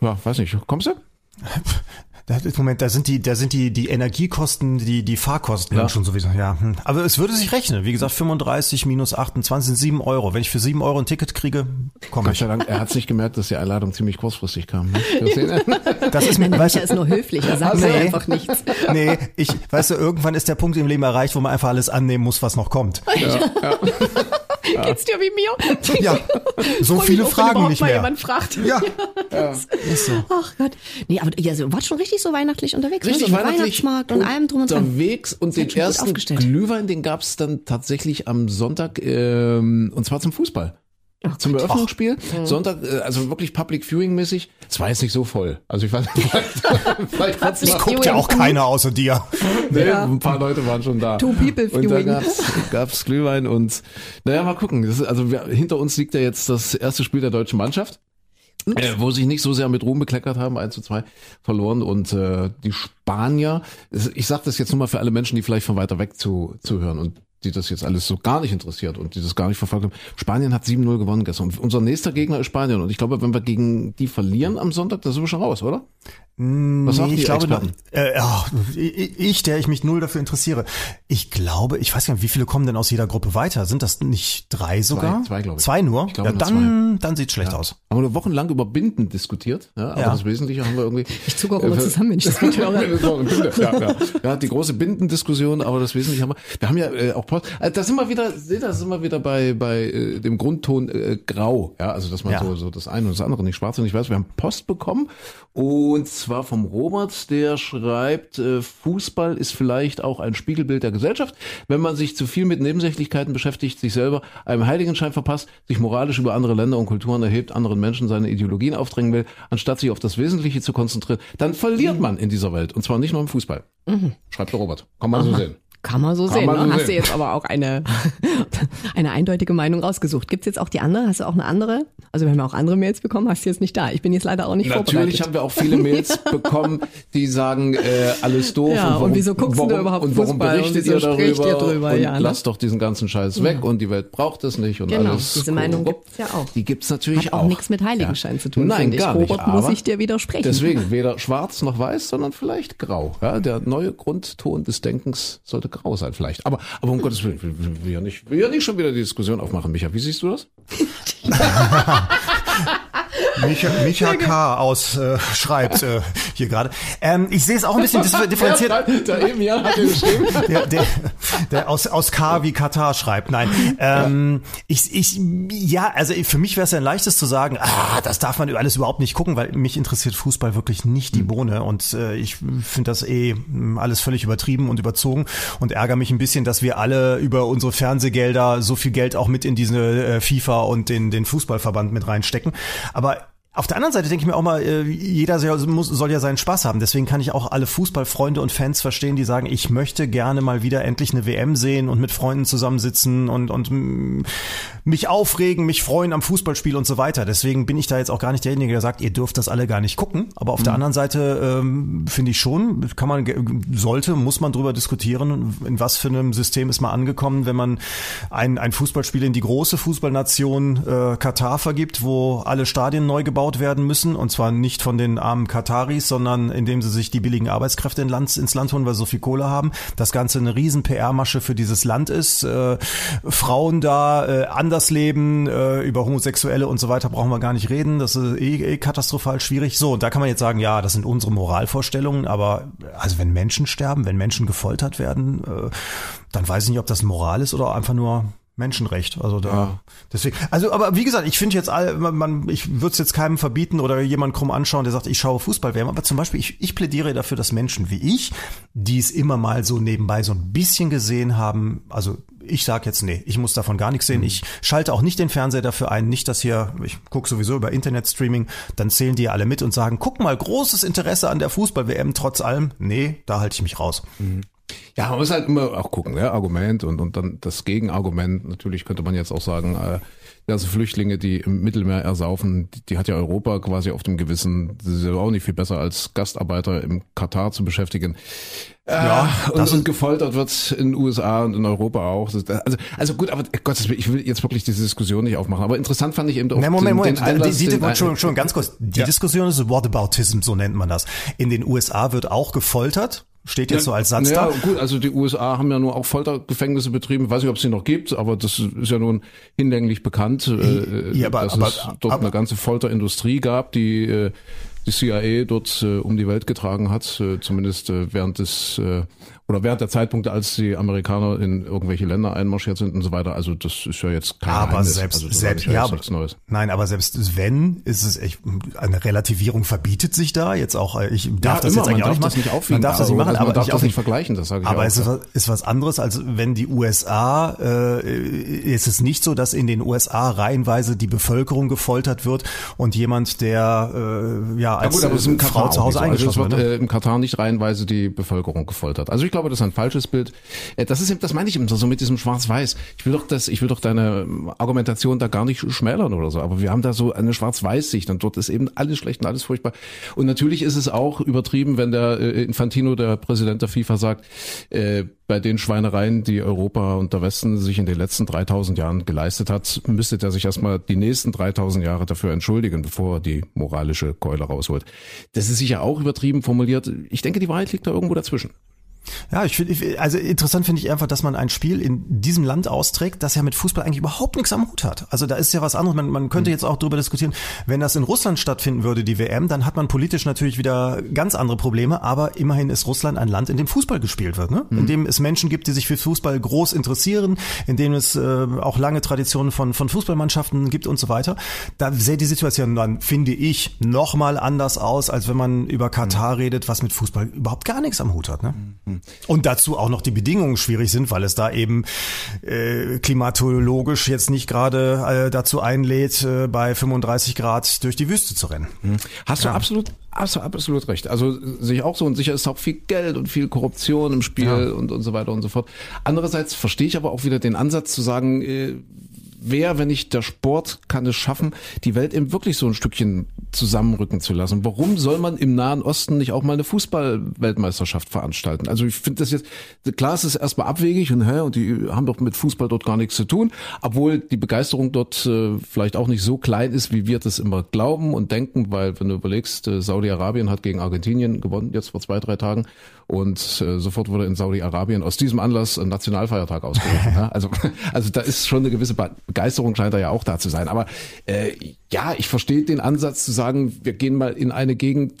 ja, weiß nicht. Kommst du? Moment, da sind die, da sind die, die Energiekosten, die, die Fahrkosten Ja. schon sowieso, ja. hm. Aber es würde sich rechnen. Wie gesagt, 35 minus 28 sind 7 Euro. Wenn ich für 7 Euro ein Ticket kriege, komme Gott ich. sei Dank, er hat's nicht gemerkt, dass die Einladung ziemlich kurzfristig kam. Ne? Du? Das ist mir, weißt Micha ist nur höflich, er sagt Also, mir nee. einfach nichts. du, nee, ich, weißt du, irgendwann ist der Punkt im Leben erreicht, wo man einfach alles annehmen muss, was noch kommt. Geht's dir wie mir? Ja, so viele auch, Fragen nicht mal mehr. jemand fragt. Ja, ist so. Ach Gott. Nee, aber ihr also, wart schon richtig so weihnachtlich unterwegs. Richtig ne? so weihnachtlich Weihnachtsmarkt und allem drum und dran. unterwegs und den ersten. Glühwein, den gab's dann tatsächlich am Sonntag ähm, und zwar zum Fußball. Ach Zum Gott. Eröffnungsspiel. Sonntag, äh, also wirklich Public Viewing mäßig. Es war jetzt nicht so voll. Also ich weiß vielleicht, vielleicht Public mal- Guckt ja auch keiner außer dir. Nee, Ja. ein paar Leute waren schon da. Two people Und da viewing. gab's, gab's Glühwein und naja, mal gucken. Das ist, also wir, hinter uns liegt ja jetzt das erste Spiel der deutschen Mannschaft. Äh, wo sich nicht so sehr mit Ruhm bekleckert haben, 1 zu 2 verloren und äh, die Spanier, es- ich sage das jetzt nur mal für alle Menschen, die vielleicht von weiter weg zu, zu hören und die das jetzt alles so gar nicht interessiert und die das gar nicht verfolgt haben. Spanien hat 7-0 gewonnen gestern. Unser nächster Gegner ist Spanien und ich glaube, wenn wir gegen die verlieren am Sonntag, da sind wir schon raus, oder? Was sagen Nee, ich glaube, Experten? äh, ach, ich, der ich mich null dafür interessiere. Ich glaube, ich weiß gar nicht, wie viele kommen denn aus jeder Gruppe weiter? Sind das nicht drei sogar? zwei, glaube ich. Zwei nur? Ich glaube ja, dann, dann sieht's schlecht aus. Haben wir wochenlang über Binden diskutiert, ja, aber Ja. das Wesentliche haben wir irgendwie. Ich zucke auch immer zusammen, wenn ich das ja, ja. ja, die große Bindendiskussion, aber das Wesentliche haben wir. Wir haben ja äh, auch Post. Also da sind wir wieder, seht ihr, da sind wir wieder bei bei äh, dem Grundton äh, Grau, ja, also dass man Ja. so so das eine und das andere nicht schwarz und nicht weiß. Wir haben Post bekommen und zwar vom Robert, der schreibt, äh, Fußball ist vielleicht auch ein Spiegelbild der Gesellschaft. Wenn man sich zu viel mit Nebensächlichkeiten beschäftigt, sich selber einem Heiligenschein verpasst, sich moralisch über andere Länder und Kulturen erhebt, anderen Menschen seine Ideologien aufdrängen will, anstatt sich auf das Wesentliche zu konzentrieren, dann verliert man in dieser Welt. Und zwar nicht nur im Fußball. Schreibt der Robert. Kann man so sehen. Kann man so Kann sehen. man ne? so Hast du sehen. jetzt aber auch eine, eine eindeutige Meinung rausgesucht. Gibt's jetzt auch die andere? Hast du auch eine andere? Also wir haben ja auch andere Mails bekommen, hast du jetzt nicht da. Ich bin jetzt leider auch nicht Natürlich vorbereitet. haben wir auch viele Mails bekommen, die sagen, äh, alles doof. Ja, und wieso guckst du warum, überhaupt Und warum Fußball und berichtet wieso ihr darüber? ihr drüber? Und Ja, ne? lasst doch diesen ganzen Scheiß weg und die Welt braucht es nicht und Genau, alles. diese Meinung korrupt. gibt's ja auch. Die gibt's natürlich Hat auch auch. nichts mit Heiligenschein zu tun, Nein, finde ich. gar nicht. Robert, muss ich dir widersprechen. Deswegen weder schwarz noch weiß, sondern vielleicht grau. Ja, der neue Grundton des Denkens sollte grau sein vielleicht. Aber, aber um Gottes Willen, will ja nicht, will ja nicht schon wieder die Diskussion aufmachen, Micha. Wie siehst du das? Micha, Micha K. aus äh, schreibt äh, hier gerade. Ähm, ich sehe es auch ein bisschen differenziert. Der Emil hat dir geschrieben. Der, der, der aus, aus K wie Katar schreibt. Nein. Ähm, ich, ich, ja, also für mich wäre es ja ein leichtes zu sagen, ah, das darf man alles überhaupt nicht gucken, weil mich interessiert Fußball wirklich nicht die Bohne und äh, ich finde das eh mh, alles völlig übertrieben und überzogen und ärgere mich ein bisschen, dass wir alle über unsere Fernsehgelder so viel Geld auch mit in diese äh, FIFA und den, den Fußballverband mit reinstecken. Aber auf der anderen Seite denke ich mir auch mal, äh, jeder soll, muss, soll ja seinen Spaß haben. Deswegen kann ich auch alle Fußballfreunde und Fans verstehen, die sagen, ich möchte gerne mal wieder endlich eine WM sehen und mit Freunden zusammensitzen und, und mich aufregen, mich freuen am Fußballspiel und so weiter. Deswegen bin ich da jetzt auch gar nicht derjenige, der sagt, ihr dürft das alle gar nicht gucken. Aber auf der anderen Seite ähm, finde ich schon, kann man, sollte, muss man drüber diskutieren, in was für einem System ist man angekommen, wenn man ein, ein Fußballspiel in die große Fußballnation äh, Katar vergibt, wo alle Stadien neu gebaut werden müssen und zwar nicht von den armen Kataris, sondern indem sie sich die billigen Arbeitskräfte in Land, ins Land holen, weil sie so viel Kohle haben. Das Ganze eine riesen PR-Masche für dieses Land ist. Äh, Frauen da äh, anders leben, äh, über Homosexuelle und so weiter brauchen wir gar nicht reden. Das ist eh, eh katastrophal schwierig. So, und da kann man jetzt sagen, ja, das sind unsere Moralvorstellungen, aber also wenn Menschen sterben, wenn Menschen gefoltert werden, äh, dann weiß ich nicht, ob das Moral ist oder einfach nur Menschenrecht. Also da ja. deswegen. Also, aber wie gesagt, ich finde jetzt all, man, man ich würde es jetzt keinem verbieten oder jemand krumm anschauen, der sagt, ich schaue Fußball WM. Aber zum Beispiel, ich, ich plädiere dafür, dass Menschen wie ich, die es immer mal so nebenbei so ein bisschen gesehen haben, also ich sage jetzt, nee, ich muss davon gar nichts sehen. Mhm. Ich schalte auch nicht den Fernseher dafür ein, nicht, dass hier, ich gucke sowieso über Internetstreaming, dann zählen die alle mit und sagen, guck mal, großes Interesse an der Fußball-WM trotz allem. Nee, da halte ich mich raus. Mhm. Ja, man muss halt immer auch gucken, ja, Argument und, und dann das Gegenargument. Natürlich könnte man jetzt auch sagen, äh, ganze Flüchtlinge, die im Mittelmeer ersaufen, die, die hat ja Europa quasi auf dem Gewissen. Das ist ja auch nicht viel besser als Gastarbeiter im Katar zu beschäftigen. Ja, äh, und, und gefoltert wird in den USA und in Europa auch. Also, also gut, aber Gott, ich will jetzt wirklich diese Diskussion nicht aufmachen. Aber interessant fand ich eben auch. Nee, Moment, den, Moment. Den Anlass, die, die, den, schon, schon ganz kurz. Die ja. Diskussion ist Whataboutism, so nennt man das. In den USA wird auch gefoltert. Steht jetzt ja, so als Satz ja, da. gut, also die USA haben ja nur auch Foltergefängnisse betrieben. Ich weiß nicht, ob es sie noch gibt, aber das ist ja nun hinlänglich bekannt, äh, ja, aber, dass aber, es dort aber, eine ganze Folterindustrie gab, die äh, die CIA dort äh, um die Welt getragen hat, äh, zumindest äh, während des äh, oder während der Zeitpunkte, als die Amerikaner in irgendwelche Länder einmarschiert sind und so weiter. Also das ist ja jetzt kein Aber Geheimnis. selbst, also selbst ja, aber, Neues. Nein, aber selbst wenn, ist es echt, eine Relativierung verbietet sich da jetzt auch. Ich darf ja, das immer, jetzt eigentlich auch nicht, das nicht aufwiegen, man darf das nicht machen, also man aber darf das nicht vergleichen. Das sage ich Aber auch, es ist, was, ist was anderes, als wenn die USA äh, ist es nicht so, dass in den USA reihenweise die Bevölkerung gefoltert wird und jemand, der äh, ja als ja gut, Frau zu Hause so. eingeschlossen also wird. Ne? Äh, Im Katar nicht reihenweise die Bevölkerung gefoltert. Also ich glaube, das ist ein falsches Bild. Äh, das ist, das meine ich eben so mit diesem Schwarz-Weiß. Ich will doch das, ich will doch deine Argumentation da gar nicht schmälern oder so. Aber wir haben da so eine Schwarz-Weiß-Sicht und dort ist eben alles schlecht und alles furchtbar. Und natürlich ist es auch übertrieben, wenn der äh, Infantino, der Präsident der FIFA, sagt, äh, bei den Schweinereien, die Europa und der Westen sich in den letzten 3000 Jahren geleistet hat, müsste er sich erstmal die nächsten 3000 Jahre dafür entschuldigen, bevor er die moralische Keule rausholt. Das ist sicher auch übertrieben formuliert. Ich denke, die Wahrheit liegt da irgendwo dazwischen. Ja, ich finde, also interessant finde ich einfach, dass man ein Spiel in diesem Land austrägt, das ja mit Fußball eigentlich überhaupt nichts am Hut hat. Also da ist ja was anderes. Man, man könnte mhm. jetzt auch darüber diskutieren, wenn das in Russland stattfinden würde, die WM, dann hat man politisch natürlich wieder ganz andere Probleme. Aber immerhin ist Russland ein Land, in dem Fußball gespielt wird, ne? in mhm. dem es Menschen gibt, die sich für Fußball groß interessieren, in dem es äh, auch lange Traditionen von von Fußballmannschaften gibt und so weiter. Da sähe die Situation dann, finde ich, noch mal anders aus, als wenn man über Katar mhm. redet, was mit Fußball überhaupt gar nichts am Hut hat. Ne? Und dazu auch noch die Bedingungen schwierig sind, weil es da eben äh, klimatologisch jetzt nicht gerade äh, dazu einlädt, äh, bei 35 Grad durch die Wüste zu rennen. Hm. Hast ja. du absolut, hast du absolut recht. Also sich auch so und sicher ist auch viel Geld und viel Korruption im Spiel ja. und, und so weiter und so fort. Andererseits verstehe ich aber auch wieder den Ansatz zu sagen, äh, wer, wenn nicht der Sport, kann es schaffen, die Welt eben wirklich so ein Stückchen zusammenrücken zu lassen. Warum soll man im Nahen Osten nicht auch mal eine Fußball-Weltmeisterschaft veranstalten? Also ich finde das jetzt, klar, es ist erstmal abwegig und, hä, und die haben doch mit Fußball dort gar nichts zu tun, obwohl die Begeisterung dort äh, vielleicht auch nicht so klein ist, wie wir das immer glauben und denken, weil wenn du überlegst, äh, Saudi-Arabien hat gegen Argentinien gewonnen, jetzt vor zwei, drei Tagen und äh, sofort wurde in Saudi-Arabien aus diesem Anlass ein Nationalfeiertag ausgerufen. ja? Also, also da ist schon eine gewisse Begeisterung scheint da ja auch da zu sein. Aber äh, ja, ich verstehe den Ansatz zu sagen, wir gehen mal in eine Gegend,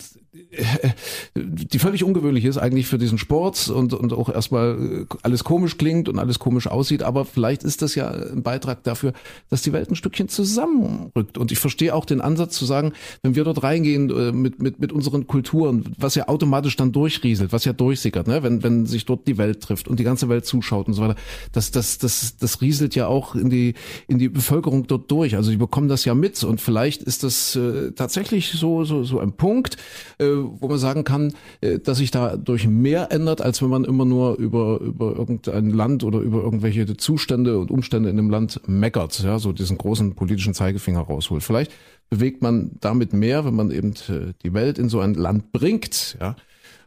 die völlig ungewöhnlich ist eigentlich für diesen Sport und, und auch erstmal alles komisch klingt und alles komisch aussieht, aber vielleicht ist das ja ein Beitrag dafür, dass die Welt ein Stückchen zusammenrückt. Und ich verstehe auch den Ansatz zu sagen, wenn wir dort reingehen äh, mit, mit, mit unseren Kulturen, was ja automatisch dann durchrieselt, was ja durchsickert, ne? wenn, wenn sich dort die Welt trifft und die ganze Welt zuschaut und so weiter, das, das, das, das rieselt ja auch in die, in die Bevölkerung dort durch. Also die bekommen das ja mit und vielleicht ist das äh, tatsächlich so, so, so ein Punkt, äh, wo man sagen kann, äh, dass sich dadurch mehr ändert, als wenn man immer nur über, über irgendein Land oder über irgendwelche Zustände und Umstände in dem Land meckert, ja, so diesen großen politischen Zeigefinger rausholt. Vielleicht bewegt man damit mehr, wenn man eben äh, die Welt in so ein Land bringt, ja,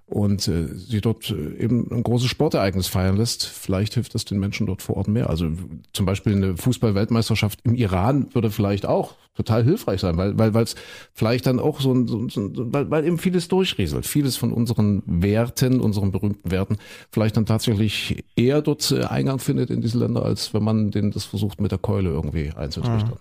und äh, sie dort äh, eben ein großes Sportereignis feiern lässt. Vielleicht hilft das den Menschen dort vor Ort mehr. Also zum Beispiel eine Fußball-Weltmeisterschaft im Iran würde vielleicht auch total hilfreich sein, weil weil weil es vielleicht dann auch so ein, so, so weil, weil eben vieles durchrieselt, vieles von unseren Werten, unseren berühmten Werten, vielleicht dann tatsächlich eher dort äh, Eingang findet in diese Länder, als wenn man denen das versucht mit der Keule irgendwie einzutrichtern.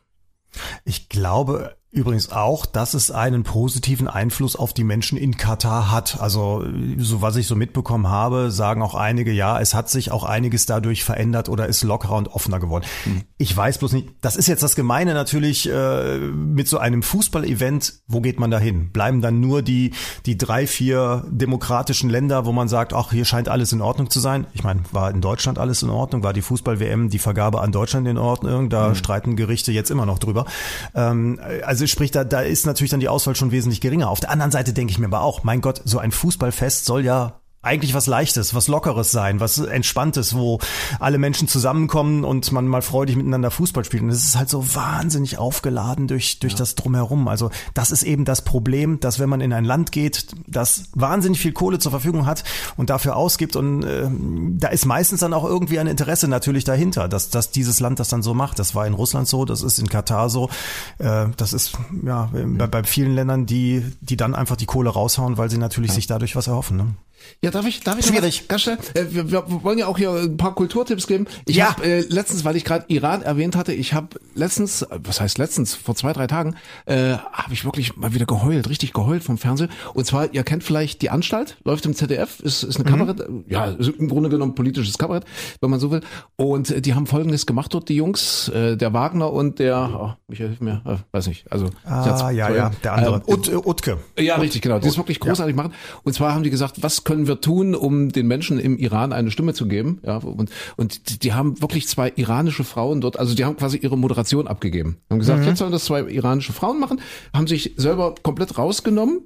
Ich glaube, Übrigens auch, dass es einen positiven Einfluss auf die Menschen in Katar hat. Also, so was ich so mitbekommen habe, sagen auch einige, ja, es hat sich auch einiges dadurch verändert oder ist lockerer und offener geworden. Mhm. Ich weiß bloß nicht, das ist jetzt das Gemeine natürlich äh, mit so einem Fußballevent, wo geht man da hin? Bleiben dann nur die, die drei, vier demokratischen Länder, wo man sagt, ach, hier scheint alles in Ordnung zu sein. Ich meine, war in Deutschland alles in Ordnung? War die Fußball-WM, die Vergabe an Deutschland in Ordnung? Da mhm. streiten Gerichte jetzt immer noch drüber. Ähm, also also sprich, da, da ist natürlich dann die Auswahl schon wesentlich geringer. Auf der anderen Seite denke ich mir aber auch, mein Gott, so ein Fußballfest soll ja eigentlich was Leichtes, was Lockeres sein, was Entspanntes, wo alle Menschen zusammenkommen und man mal freudig miteinander Fußball spielt. Und es ist halt so wahnsinnig aufgeladen durch, durch ja. das Drumherum. Also das ist eben das Problem, dass wenn man in ein Land geht, das wahnsinnig viel Kohle zur Verfügung hat und dafür ausgibt und äh, da ist meistens dann auch irgendwie ein Interesse natürlich dahinter, dass, dass dieses Land das dann so macht. Das war in Russland so, das ist in Katar so, äh, das ist ja bei, bei vielen Ländern, die, die dann einfach die Kohle raushauen, weil sie natürlich ja. sich dadurch was erhoffen. Ne? Ja, darf ich, darf ich Schwierig. Ganz schnell, äh, wir, wir wollen ja auch hier ein paar Kulturtipps geben. Ich ja. habe äh, letztens, weil ich gerade Iran erwähnt hatte, ich habe letztens, was heißt letztens, vor zwei, drei Tagen, äh, habe ich wirklich mal wieder geheult, richtig geheult vom Fernsehen. Und zwar, ihr kennt vielleicht die Anstalt, läuft im ZDF, ist, ist eine mhm. Kabarett, ja, ist im Grunde genommen politisches Kabarett, wenn man so will. Und äh, die haben folgendes gemacht dort, die Jungs, äh, der Wagner und der, oh, Michael hilf mir, äh, weiß nicht, also. Ah, ja, ja, der andere. Ähm, Ut, Utke. Ja, richtig, genau. Die ist wirklich großartig ja. machen. Und zwar haben die gesagt, was können wir tun, um den Menschen im Iran eine Stimme zu geben. Ja, und, und die, haben wirklich zwei iranische Frauen dort, also die haben quasi ihre Moderation abgegeben. Haben gesagt, mhm. jetzt sollen das zwei iranische Frauen machen, haben sich selber komplett rausgenommen,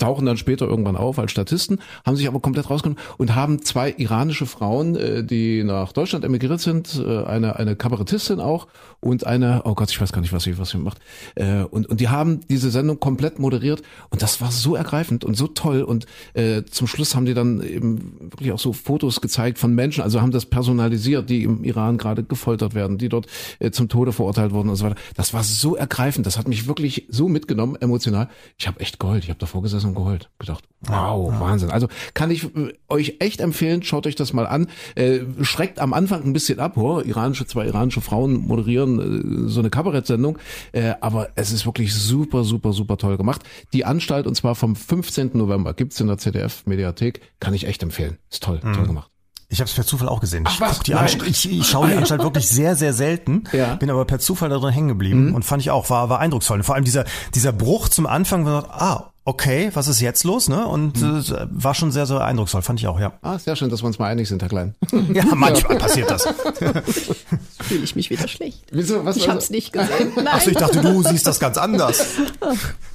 tauchen dann später irgendwann auf als Statisten, haben sich aber komplett rausgenommen und haben zwei iranische Frauen, äh, die nach Deutschland emigriert sind, äh, eine eine Kabarettistin auch und eine, oh Gott, ich weiß gar nicht, was sie was sie macht. Äh, und und die haben diese Sendung komplett moderiert und das war so ergreifend und so toll und äh, zum Schluss haben die dann eben wirklich auch so Fotos gezeigt von Menschen, also haben das personalisiert, die im Iran gerade gefoltert werden, die dort äh, zum Tode verurteilt wurden und so weiter. Das war so ergreifend, das hat mich wirklich so mitgenommen emotional. Ich habe echt Gold, ich habe davor gesessen und geheult. Gedacht, wow, ja. Wahnsinn. Also kann ich äh, euch echt empfehlen, schaut euch das mal an. Äh, schreckt am Anfang ein bisschen ab, oh, iranische, zwei iranische Frauen moderieren äh, so eine Kabarettsendung. Äh, aber es ist wirklich super, super, super toll gemacht. Die Anstalt, und zwar vom 15. November, gibt's in der ZDF-Mediathek, kann ich echt empfehlen. Ist toll, mhm. toll gemacht. Ich habe es per Zufall auch gesehen. Ach, was? Ich, die Anstalt, ich, ich schaue die Anstalt wirklich sehr, sehr selten. Ja. Bin aber per Zufall darin hängen geblieben mhm. und fand ich auch, war, war eindrucksvoll. Und vor allem dieser, dieser Bruch zum Anfang, wo man sagt, ah, okay, was ist jetzt los, ne? Und hm. äh, war schon sehr, sehr eindrucksvoll, fand ich auch, ja. Ah, sehr schön, dass wir uns mal einig sind, Herr Klein. ja, manchmal passiert das. Fühle ich mich wieder schlecht. Wieso? Was, ich habe es nicht gesehen. Nein. Achso, ich dachte, du siehst das ganz anders.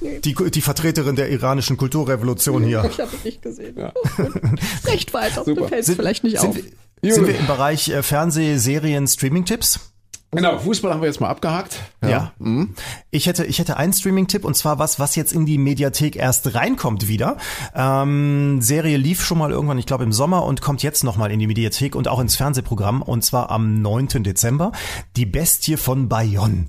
Die, die Vertreterin der iranischen Kulturrevolution hier. Ich habe es nicht gesehen. Ja. Recht weiter, du fällst vielleicht nicht sind, auf. Sind wir im Bereich äh, Fernseh, Serien, Streaming-Tipps? Genau, Fußball haben wir jetzt mal abgehakt. Ja. ja. Mhm. Ich hätte, ich hätte einen Streaming-Tipp und zwar was, was jetzt in die Mediathek erst reinkommt wieder. Ähm, Serie lief schon mal irgendwann, ich glaube im Sommer und kommt jetzt nochmal in die Mediathek und auch ins Fernsehprogramm und zwar am 9. Dezember. Die Bestie von Bayonne.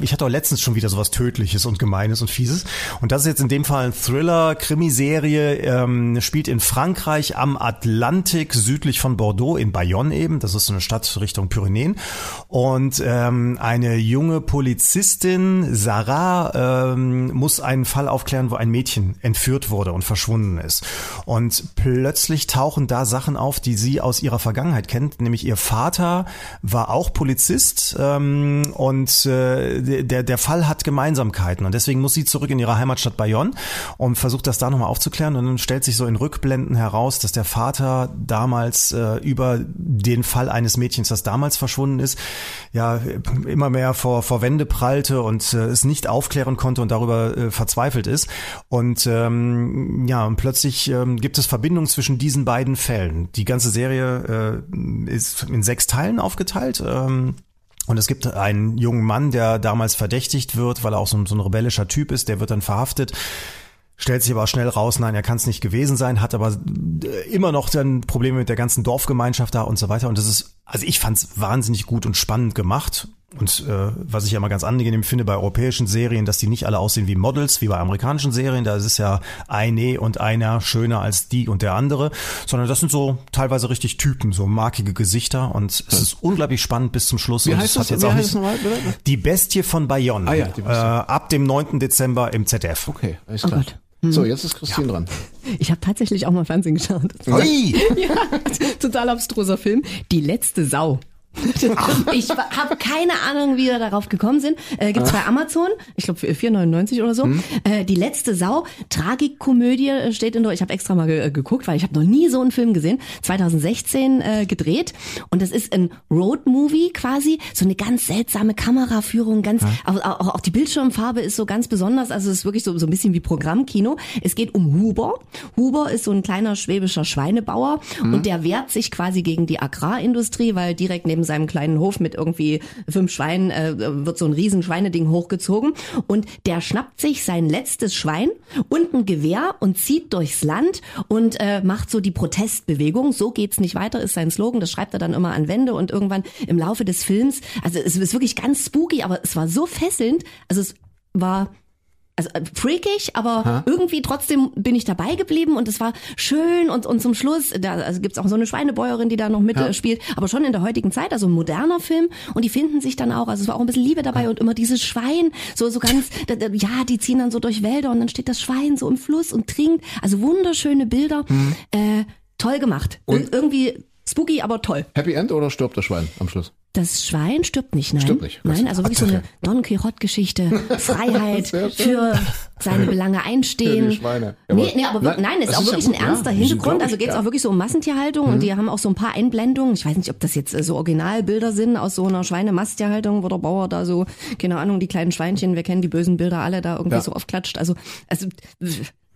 Ich hatte auch letztens schon wieder sowas Tödliches und Gemeines und Fieses. Und das ist jetzt in dem Fall ein Thriller, Krimiserie, ähm, spielt in Frankreich am Atlantik, südlich von Bordeaux, in Bayonne eben. Das ist so eine Stadt Richtung Pyrenäen. Und ähm, eine junge Polizistin, Sarah, ähm, muss einen Fall aufklären, wo ein Mädchen entführt wurde und verschwunden ist. Und plötzlich tauchen da Sachen auf, die sie aus ihrer Vergangenheit kennt. Nämlich ihr Vater war auch Polizist ähm, und äh, der, der Fall hat Gemeinsamkeiten und deswegen muss sie zurück in ihre Heimatstadt Bayonne und versucht das da nochmal aufzuklären und dann stellt sich so in Rückblenden heraus, dass der Vater damals äh, über den Fall eines Mädchens, das damals verschwunden ist, ja immer mehr vor, vor Wände prallte und äh, es nicht aufklären konnte und darüber äh, verzweifelt ist und ähm, ja und plötzlich ähm, gibt es Verbindungen zwischen diesen beiden Fällen. Die ganze Serie äh, ist in sechs Teilen aufgeteilt. Ähm, und es gibt einen jungen Mann, der damals verdächtigt wird, weil er auch so ein, so ein rebellischer Typ ist, der wird dann verhaftet. Stellt sich aber schnell raus, nein, er kann es nicht gewesen sein, hat aber äh, immer noch dann Probleme mit der ganzen Dorfgemeinschaft da und so weiter. Und das ist, also ich fand es wahnsinnig gut und spannend gemacht. Und äh, was ich ja mal ganz angenehm finde bei europäischen Serien, dass die nicht alle aussehen wie Models, wie bei amerikanischen Serien. Da ist es ja eine und einer schöner als die und der andere, sondern das sind so teilweise richtig Typen, so markige Gesichter. Und es ist unglaublich spannend bis zum Schluss. Wie und heißt es das? Wie heißt das nochmal? Die Bestie von Bayonne. Ah ja, die äh, Bestie. ab dem 9. Dezember im ZDF. Okay, alles Oh klar. Hm. So, jetzt ist Christine dran. Ich habe tatsächlich auch mal Fernsehen geschaut. Ui! Ja, total abstruser Film. Die letzte Sau. Ich habe keine Ahnung, wie wir darauf gekommen sind. Äh, gibt's bei Amazon, ich glaube 4,99 oder so. Äh, die letzte Sau, Tragikkomödie äh, steht in Deutsch. Ich habe extra mal ge äh, geguckt, weil ich habe noch nie so einen Film gesehen. 2016 äh, gedreht und das ist ein Roadmovie quasi, so eine ganz seltsame Kameraführung, ganz auch, auch, auch die Bildschirmfarbe ist so ganz besonders. Also es ist wirklich so so ein bisschen wie Programmkino. Es geht um Huber. Huber ist so ein kleiner schwäbischer Schweinebauer und der wehrt sich quasi gegen die Agrarindustrie, weil direkt neben seinem kleinen Hof mit irgendwie fünf Schweinen äh, wird so ein riesen Schweineding hochgezogen und der schnappt sich sein letztes Schwein und ein Gewehr und zieht durchs Land und äh, macht so die Protestbewegung. So geht's nicht weiter, ist sein Slogan. Das schreibt er dann immer an Wände und irgendwann im Laufe des Films, also es ist wirklich ganz spooky, aber es war so fesselnd. Also es war also äh, freakig, aber irgendwie trotzdem bin ich dabei geblieben und es war schön und, und zum Schluss, da also gibt's auch so eine Schweinebäuerin, die da noch mit äh, spielt, aber schon in der heutigen Zeit, also ein moderner Film und die finden sich dann auch, also es war auch ein bisschen Liebe dabei und immer dieses Schwein, so, so ganz, ja, die ziehen dann so durch Wälder und dann steht das Schwein so im Fluss und trinkt, also wunderschöne Bilder, äh, toll gemacht, Und- irgendwie spooky, aber toll. Happy End oder stirbt das Schwein am Schluss? Das Schwein stirbt nicht, nein. Stirbt nicht. Nein, also wirklich so eine Don Quixote-Geschichte. Freiheit, für seine Belange einstehen. Für die Schweine. Ja, nee, aber- nee, aber Nein, nein, ist auch ist ja wirklich gut, ein ernster ja. Hintergrund. Also geht es ja. Mhm. auch wirklich so um Massentierhaltung und die haben auch so ein paar Einblendungen. Ich weiß nicht, ob das jetzt äh, so Originalbilder sind aus so einer Schweinemastierhaltung, wo der Bauer da so, keine Ahnung, die kleinen Schweinchen, wir kennen die bösen Bilder alle da irgendwie Ja. so aufklatscht. Also, also,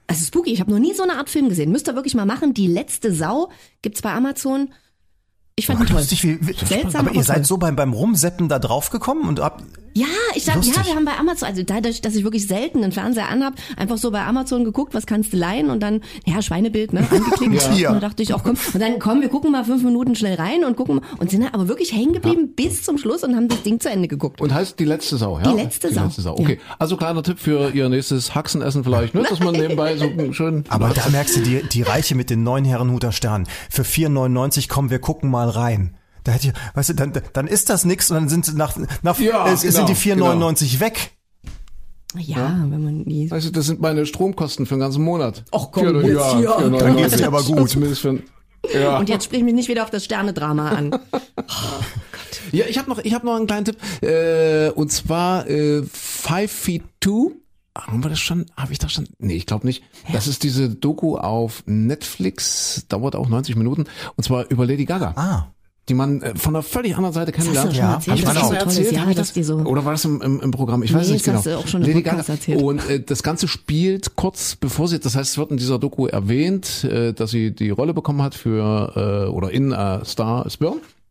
also spooky. Ich habe noch nie so eine Art Film gesehen. Müsst ihr wirklich mal machen. Die letzte Sau gibt's bei Amazon. Ich fand ihn toll. Lustig, wie, wie, Seltsam, aber aber ihr seid toll. so beim, beim Rumseppen da drauf gekommen und habt, Ja, ich dachte, Lustig. ja, wir haben bei Amazon, also dadurch, dass ich wirklich selten einen Fernseher anhab, einfach so bei Amazon geguckt, was kannst du leihen und dann, ja, Schweinebild, ne, angeklickt. Ja. Und dann dachte ich auch, komm, und dann komm, wir gucken mal fünf Minuten schnell rein und gucken und sind dann aber wirklich hängen geblieben bis zum Schluss und haben das Ding zu Ende geguckt. Und heißt die letzte Sau, ja? Die letzte Sau. Die letzte Sau. Okay. Also kleiner Tipp für ihr nächstes Haxenessen vielleicht, ne? Dass man nebenbei so schön. aber da merkst du die, die Reiche mit den neuen Herrenhuter Sternen. Für 4,99 kommen wir gucken mal rein. Da hätte ich, weißt du, dann, dann ist das nix und dann sind sie nach, nach Ja, es sind die genau, 4,99 weg. Ja, wenn man nie. Weißt du, das sind meine Stromkosten für den ganzen Monat. Och, komm, Für- jetzt hier. für Dann geht's dir aber gut. Zumindest für, ja. Und jetzt sprich mich nicht wieder auf das Sterne-Drama an. Ja, ich habe noch, ich habe noch einen kleinen Tipp. Äh, und zwar äh, Five Feet Two. Haben wir das schon? Habe ich das schon? Nee, ich glaube nicht. Das ist diese Doku auf Netflix. Dauert auch 90 Minuten. Und zwar über Lady Gaga. Ah. Die man äh, von einer völlig anderen Seite du schon Ja, ich das tolles erzählt? Hab ich das, so. oder war das im, im, im Programm? Ich weiß Nee, nicht das genau. auch schon Lady Gaga. erzählt. Und äh, das Ganze spielt kurz bevor sie, das heißt, es wird in dieser Doku erwähnt, äh, dass sie die Rolle bekommen hat für äh, oder in äh, Star is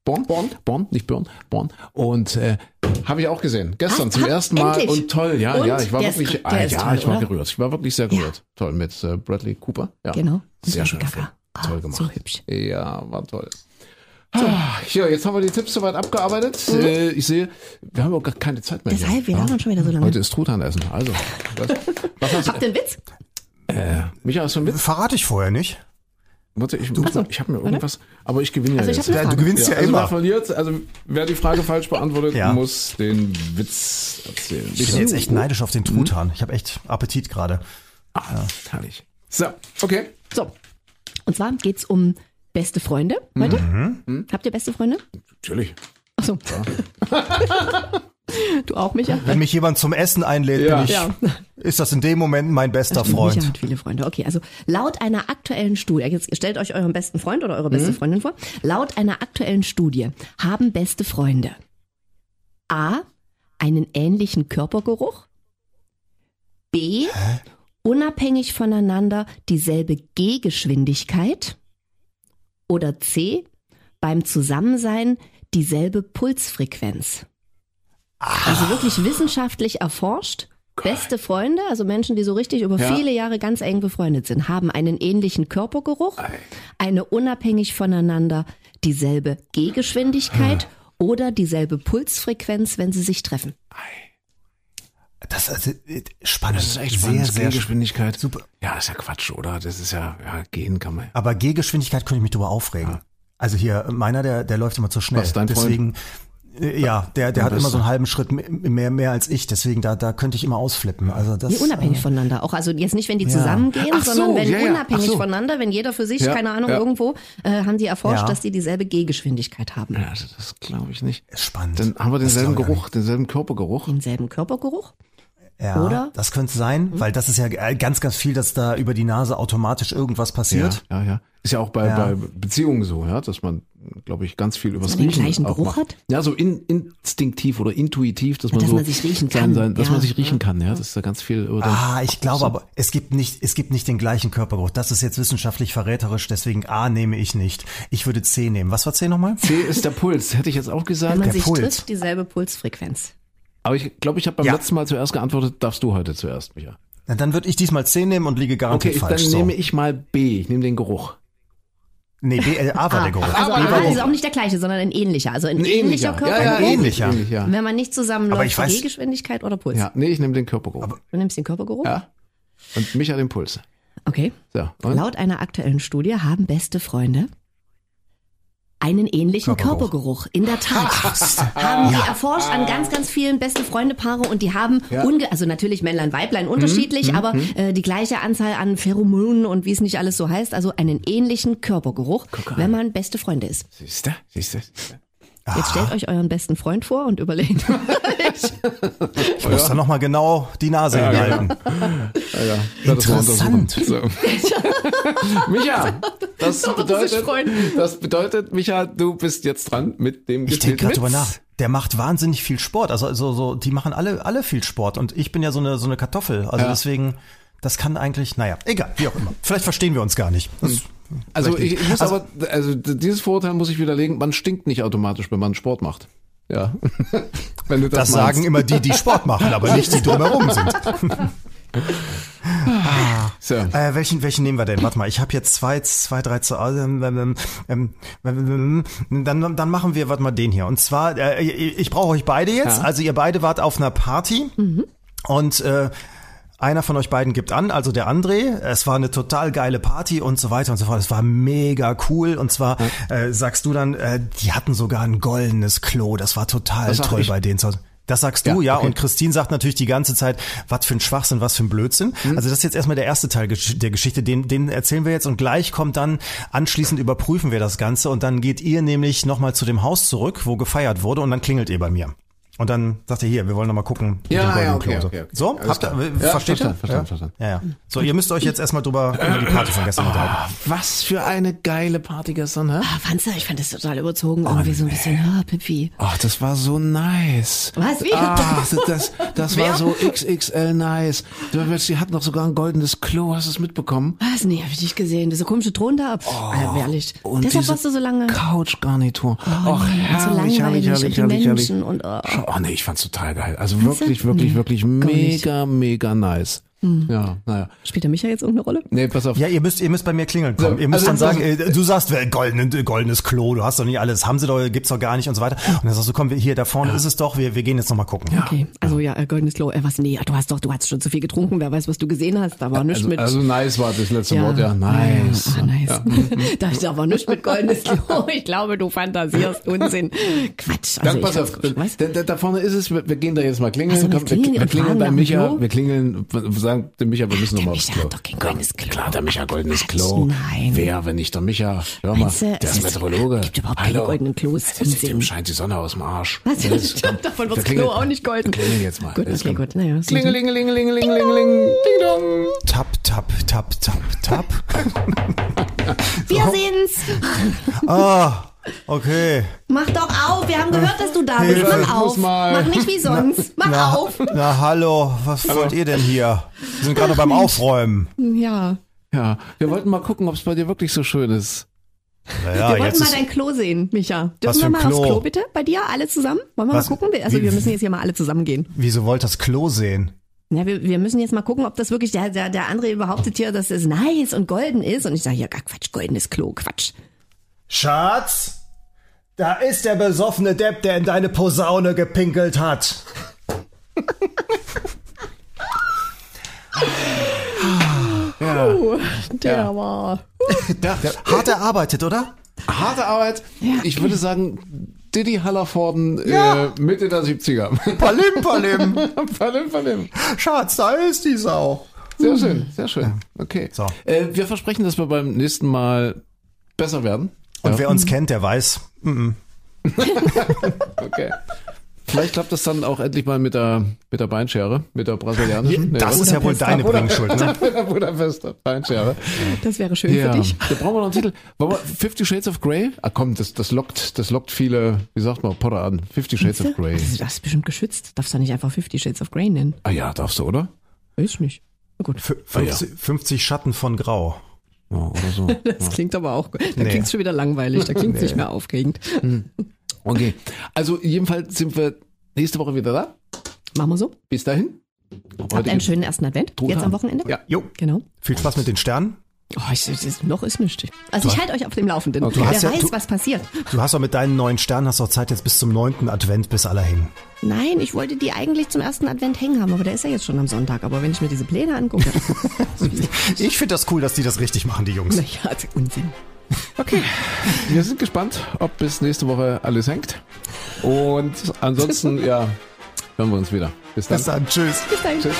Born. Born, Born, nicht Born, Born. Und äh, habe ich auch gesehen. Gestern Hast- zum ersten Mal endlich. und toll, ja, Und? ja, ich war ist- wirklich, ah, ist ja, toll, ich war oder? gerührt. Ich war wirklich sehr gerührt. Toll mit äh, Bradley Cooper. Ja. Genau. Sehr schön. Ah, Toll gemacht. So hübsch. Ja, war toll. Ah, Ja, jetzt haben wir die Tipps soweit abgearbeitet. Äh, ich sehe, wir haben auch gar keine Zeit mehr. Mhm. Deshalb, wir hier. labern schon wieder so lange. Heute ist Truthahnessen. Also, was, was hast Habt ihr einen Witz? äh, Micha, hast du einen Witz? Verrate ich vorher nicht. Warte, ich, muss mal, ich habe mir irgendwas, aber ich gewinne Also ja ich jetzt. Ja, du gewinnst ja, also wer immer. verliert, also wer die Frage falsch beantwortet, Ja. muss den Witz erzählen. Ich bin jetzt echt neidisch auf den Truthahn. Ich habe echt Appetit gerade. Ah, herrlich. So, okay. So. Und zwar geht's um beste Freunde heute. Habt ihr beste Freunde? Natürlich. Achso. du auch, Micha? Wenn mich jemand zum Essen einlädt, Ja. bin ich, Ja. ist das in dem Moment mein bester Freund. Micha hat viele Freunde. Okay, also laut einer aktuellen Studie, jetzt stellt euch euren besten Freund oder eure beste Mhm. Freundin vor. Laut einer aktuellen Studie haben beste Freunde A. einen ähnlichen Körpergeruch, B. unabhängig voneinander dieselbe Gehgeschwindigkeit oder C. beim Zusammensein dieselbe Pulsfrequenz. Also wirklich wissenschaftlich erforscht. Beste Freunde, also Menschen, die so richtig über Ja. viele Jahre ganz eng befreundet sind, haben einen ähnlichen Körpergeruch, eine unabhängig voneinander dieselbe Gehgeschwindigkeit oder dieselbe Pulsfrequenz, wenn sie sich treffen? Das ist äh, spannend. Das ist echt sehr, spannend. sehr Gehgeschwindigkeit. Super. Ja, das ist ja Quatsch, oder? Das ist ja, ja, gehen kann man. Aber Gehgeschwindigkeit könnte ich mich drüber aufregen. Also hier, meiner, der, der läuft immer zu schnell. Was, dein Freund? Deswegen, äh, ja, der, der hat immer so einen halben Schritt mehr, mehr als ich. Deswegen, da, da könnte ich immer ausflippen. Also das, Nee, unabhängig voneinander. Auch also jetzt nicht, wenn die Ja. zusammengehen, Ach so, sondern wenn ja, unabhängig so. voneinander, wenn jeder für sich, Ja, keine Ahnung, ja. irgendwo, äh, haben die erforscht, Ja. dass die dieselbe Gehgeschwindigkeit haben. Ja, das glaube ich nicht. ist spannend. Dann haben wir denselben Geruch, denselben Körpergeruch. Denselben Körpergeruch. Ja, Oder? das könnte sein, weil das ist ja äh, ganz, ganz viel, dass da über die Nase automatisch irgendwas Ja, passiert. ja, ja. Ist ja auch bei, Ja. bei Beziehungen so, ja, dass man, glaube ich, ganz viel übers man den Riechen gleichen Geruch hat? Ja, so in, instinktiv oder intuitiv, dass man dass so man sich riechen sein- kann. sein, dass Ja, man sich riechen ja. kann, ja, das ist da ganz viel oder Ah, ich glaube aber, es gibt nicht, es gibt nicht den gleichen Körpergeruch. Das ist jetzt wissenschaftlich verräterisch, deswegen A nehme ich nicht. Ich würde C nehmen. Was war C nochmal? C ist der Puls, hätte ich jetzt auch Wenn gesagt. man Der sich Puls. trifft, dieselbe Pulsfrequenz. Aber ich glaube, ich habe beim Ja. letzten Mal zuerst geantwortet, darfst du heute zuerst, Micha. Na, Dann würde ich diesmal C nehmen und liege Okay, garantiert ich, dann falsch. so. nehme ich mal B, ich nehme den Geruch. Nee, B, äh, A war der Geruch. Also A war ist auch nicht der gleiche, sondern ein ähnlicher. Also ein, Ein ähnlicher ähnlicher. Körpergeruch. Ja, ja, Ein ähnlicher. ähnlich, ja. Wenn man nicht zusammenläuft, Aber ich weiß- Gehgeschwindigkeit oder Puls. Ja, nee, ich nehme den Körpergeruch. Du nimmst den Körpergeruch? ja. Und Micha den Puls. Okay. So, und? Laut einer aktuellen Studie haben beste Freunde einen ähnlichen Körpergeruch. Körpergeruch. In der Tat. haben die erforscht an ganz, ganz vielen beste Freunde Paare und die haben, unge also natürlich Männlein, Weiblein unterschiedlich, aber äh, die gleiche Anzahl an Pheromonen und wie es nicht alles so heißt, also einen ähnlichen Körpergeruch, wenn man beste Freunde ist. Siehst du? Siehst du? Jetzt stellt euch euren besten Freund vor und überlegt. Ich muss da nochmal genau die Nase hinhalten. Ja, ja. Ja, das war Interessant. untersucht. So. Micha, das bedeutet, das bedeutet, Micha, du bist jetzt dran mit dem Ich denke gerade drüber nach. Der macht wahnsinnig viel Sport. Also, also so, die machen alle, alle viel Sport. Und ich bin ja so eine, so eine Kartoffel. Also Ja. deswegen, das kann eigentlich, naja, egal, wie auch immer. Vielleicht verstehen wir uns gar nicht. Das, Also vielleicht ich, nicht. ich muss Also- aber, also dieses Vorurteil muss ich widerlegen, man stinkt nicht automatisch, wenn man Sport macht. Ja. wenn du das, Das meinst. sagen immer die, die Sport machen, aber nicht die drumherum sind. So. Äh, welchen, welchen nehmen wir denn? Warte mal, ich habe jetzt zwei, zwei, drei zu ähm, ähm, ähm, ähm, dann, dann machen wir, warte mal, den hier. Und zwar, äh, ich, ich brauche euch beide jetzt. Ja. Also ihr beide wart auf einer Party und äh, einer von euch beiden gibt an, also der André. Es war eine total geile Party und so weiter und so fort. Es war mega cool. Und zwar äh, sagst du dann, äh, die hatten sogar ein goldenes Klo. Das war total Das toll bei denen. Das sagst du, ja. Ja, okay. Und Christine sagt natürlich die ganze Zeit, was für ein Schwachsinn, was für ein Blödsinn. Mhm. Also das ist jetzt erstmal der erste Teil der Geschichte, den, den erzählen wir jetzt und gleich kommt dann, anschließend überprüfen wir das Ganze und dann geht ihr nämlich nochmal zu dem Haus zurück, wo gefeiert wurde und dann klingelt ihr bei mir. Und dann sagt ihr hier, wir wollen nochmal gucken. mit Ja, dem goldenen ja, okay, Klo. okay, okay. So, Alles habt ihr, Ja, versteht ihr? verstanden, verstanden, ja? verstanden. Ja, ja. So, ihr müsst euch jetzt erstmal drüber, über die Party von gestern unterhalten. Ah, was für eine geile Party gestern, hä? Ah, fandst du? Ich fand das total überzogen. Irgendwie so ein bisschen, ah, Pipi. Ach, das war so nice. Was? Wie? Ah, das, das, das war so XXL nice. Du, Sie hatten doch sogar ein goldenes Klo, hast du es mitbekommen? Was? Nee, hab ich nicht gesehen. Diese komische Ton da. Oh, Alter, ehrlich. Und Deshalb warst du so lange. Couchgarnitur. Oh, Och, nee, und so herrlich, langweilig herrlich, herrlich, die herrlich, herrlich. Menschen und oh. Oh nee, ich fand's total geil. Also wirklich, wirklich, wirklich mega, mega nice. Hm. Ja, naja. Spielt der Micha jetzt irgendeine Rolle? Nee, pass auf. Ja, ihr müsst, ihr müsst bei mir klingeln kommen. Ihr müsst also- dann sagen, äh, du sagst, äh, golden, äh, goldenes Klo, du hast doch nicht alles, haben sie doch, gibt's doch gar nicht und so weiter. Und dann sagst du, komm, wir- hier, da vorne ist es doch, wir, wir gehen jetzt nochmal gucken. Okay, also ja, äh, goldenes Klo. Äh, was? Nee, du hast doch, du hast schon zu viel getrunken. Wer weiß, was du gesehen hast. Da war nichts Also, mit. also nice war das letzte Wort, ja. Nice. Ah, nice. Da ist aber nichts mit goldenes Klo. Ich glaube, du fantasierst Unsinn. Quatsch. Also Dann pass auf, da, da, vorne ist es, wir, wir gehen da jetzt mal klingeln. Ach so, wir Komm, klingeln wir, wir klingeln bei Micha, Klo? wir klingeln, sagen dem Micha, wir müssen Der nochmal aufs Micha Klo. hat doch kein goldenes Klo. Klar, der Micha goldenes Klo. nein. Wer, wenn nicht der Micha? Hör mal, der ist Meteorologe. gibt überhaupt keine Hallo. goldenen Klos. Dem scheint die Sonne aus dem Arsch. Was? Jetzt, komm, Davon wir wird's klingeln. Klo auch nicht golden. Klingeln jetzt mal. Gut, okay, gut. Naja, Klingelingelingelingelingeling. Ding dong. Tap, tap, tap, tap, tap. Wir sehen's. ah, okay. Mach doch auf. Wir haben gehört, dass du da bist. Hilfe, Mach auf. Mach nicht wie sonst. Mach Na, auf. na hallo, was wollt ihr denn hier? Wir sind gerade beim Aufräumen. Ja. Ja, wir wollten mal gucken, ob es bei dir wirklich so schön ist. Naja, wir wollten mal dein Klo sehen, Micha. Dürfen wir mal Klo? aufs Klo bitte? Bei dir alle zusammen? Wollen wir Was? mal gucken? Also Wie- wir müssen jetzt hier mal alle zusammen gehen. wieso wollt das Klo sehen? Ja, wir, wir müssen jetzt mal gucken, ob das wirklich, der, der, der André behauptet hier, dass es nice und golden ist. Und ich sage, ja, gar Quatsch, goldenes Klo, Quatsch. Schatz, Da ist der besoffene Depp, der in deine Posaune gepinkelt hat. Der war. Ja, Hart erarbeitet, oder? harte Arbeit. Ich würde sagen, Diddy Hallervorden Ja. äh, Mitte der 70er. Palim, palim. Palim, palim. Schatz, da ist die Sau. Sehr schön, sehr schön. Okay. So. Äh, wir versprechen, dass wir beim nächsten Mal besser werden. Und Ja. wer uns kennt, der weiß, mm, Okay. Vielleicht klappt das dann auch endlich mal mit der, mit der Beinschere, mit der brasilianischen. Nee, das was? ist ja wohl deine Bringschuld. Ne? mit der Budapester Beinschere. Das wäre schön Ja, für dich. da brauchen wir noch einen Titel. Wollen wir Fifty Shades of Grey? Ah komm, das, das lockt, das lockt viele, wie sagt man, Potter an. Fifty Shades of Grey. Das, das ist bestimmt geschützt. Darfst du nicht einfach Fifty Shades of Grey nennen? Ah ja, darfst du, oder? Weiß nicht. Na gut. F 50, 50 Schatten von Grau. Ja, oder so. Das klingt aber auch, da Nee. klingt's schon wieder langweilig, da klingt's nicht mehr aufregend. Okay. Also jedenfalls sind wir nächste Woche wieder da. Machen wir so. Bis dahin. Habt einen schönen ersten Advent. Jetzt am Wochenende. Ja. Jo, Genau. viel Spaß mit den Sternen. Oh, ich, ich, noch ist nichts. Also ich halte euch auf dem Laufenden. Okay. Wer Du hast ja- weiß, du- was passiert. Du hast auch mit deinen neuen Sternen hast auch Zeit jetzt bis zum neunten Advent bis aller hin. Nein, ich wollte die eigentlich zum ersten Advent hängen haben, aber der ist ja jetzt schon am Sonntag. Aber wenn ich mir diese Pläne angucke, Ich finde das cool, dass die das richtig machen, die Jungs. naja, also Unsinn. Wir sind gespannt, ob bis nächste Woche alles hängt. Und ansonsten, ja, hören wir uns wieder. Bis dann. Bis dann, tschüss. Bis dahin. Tschüss.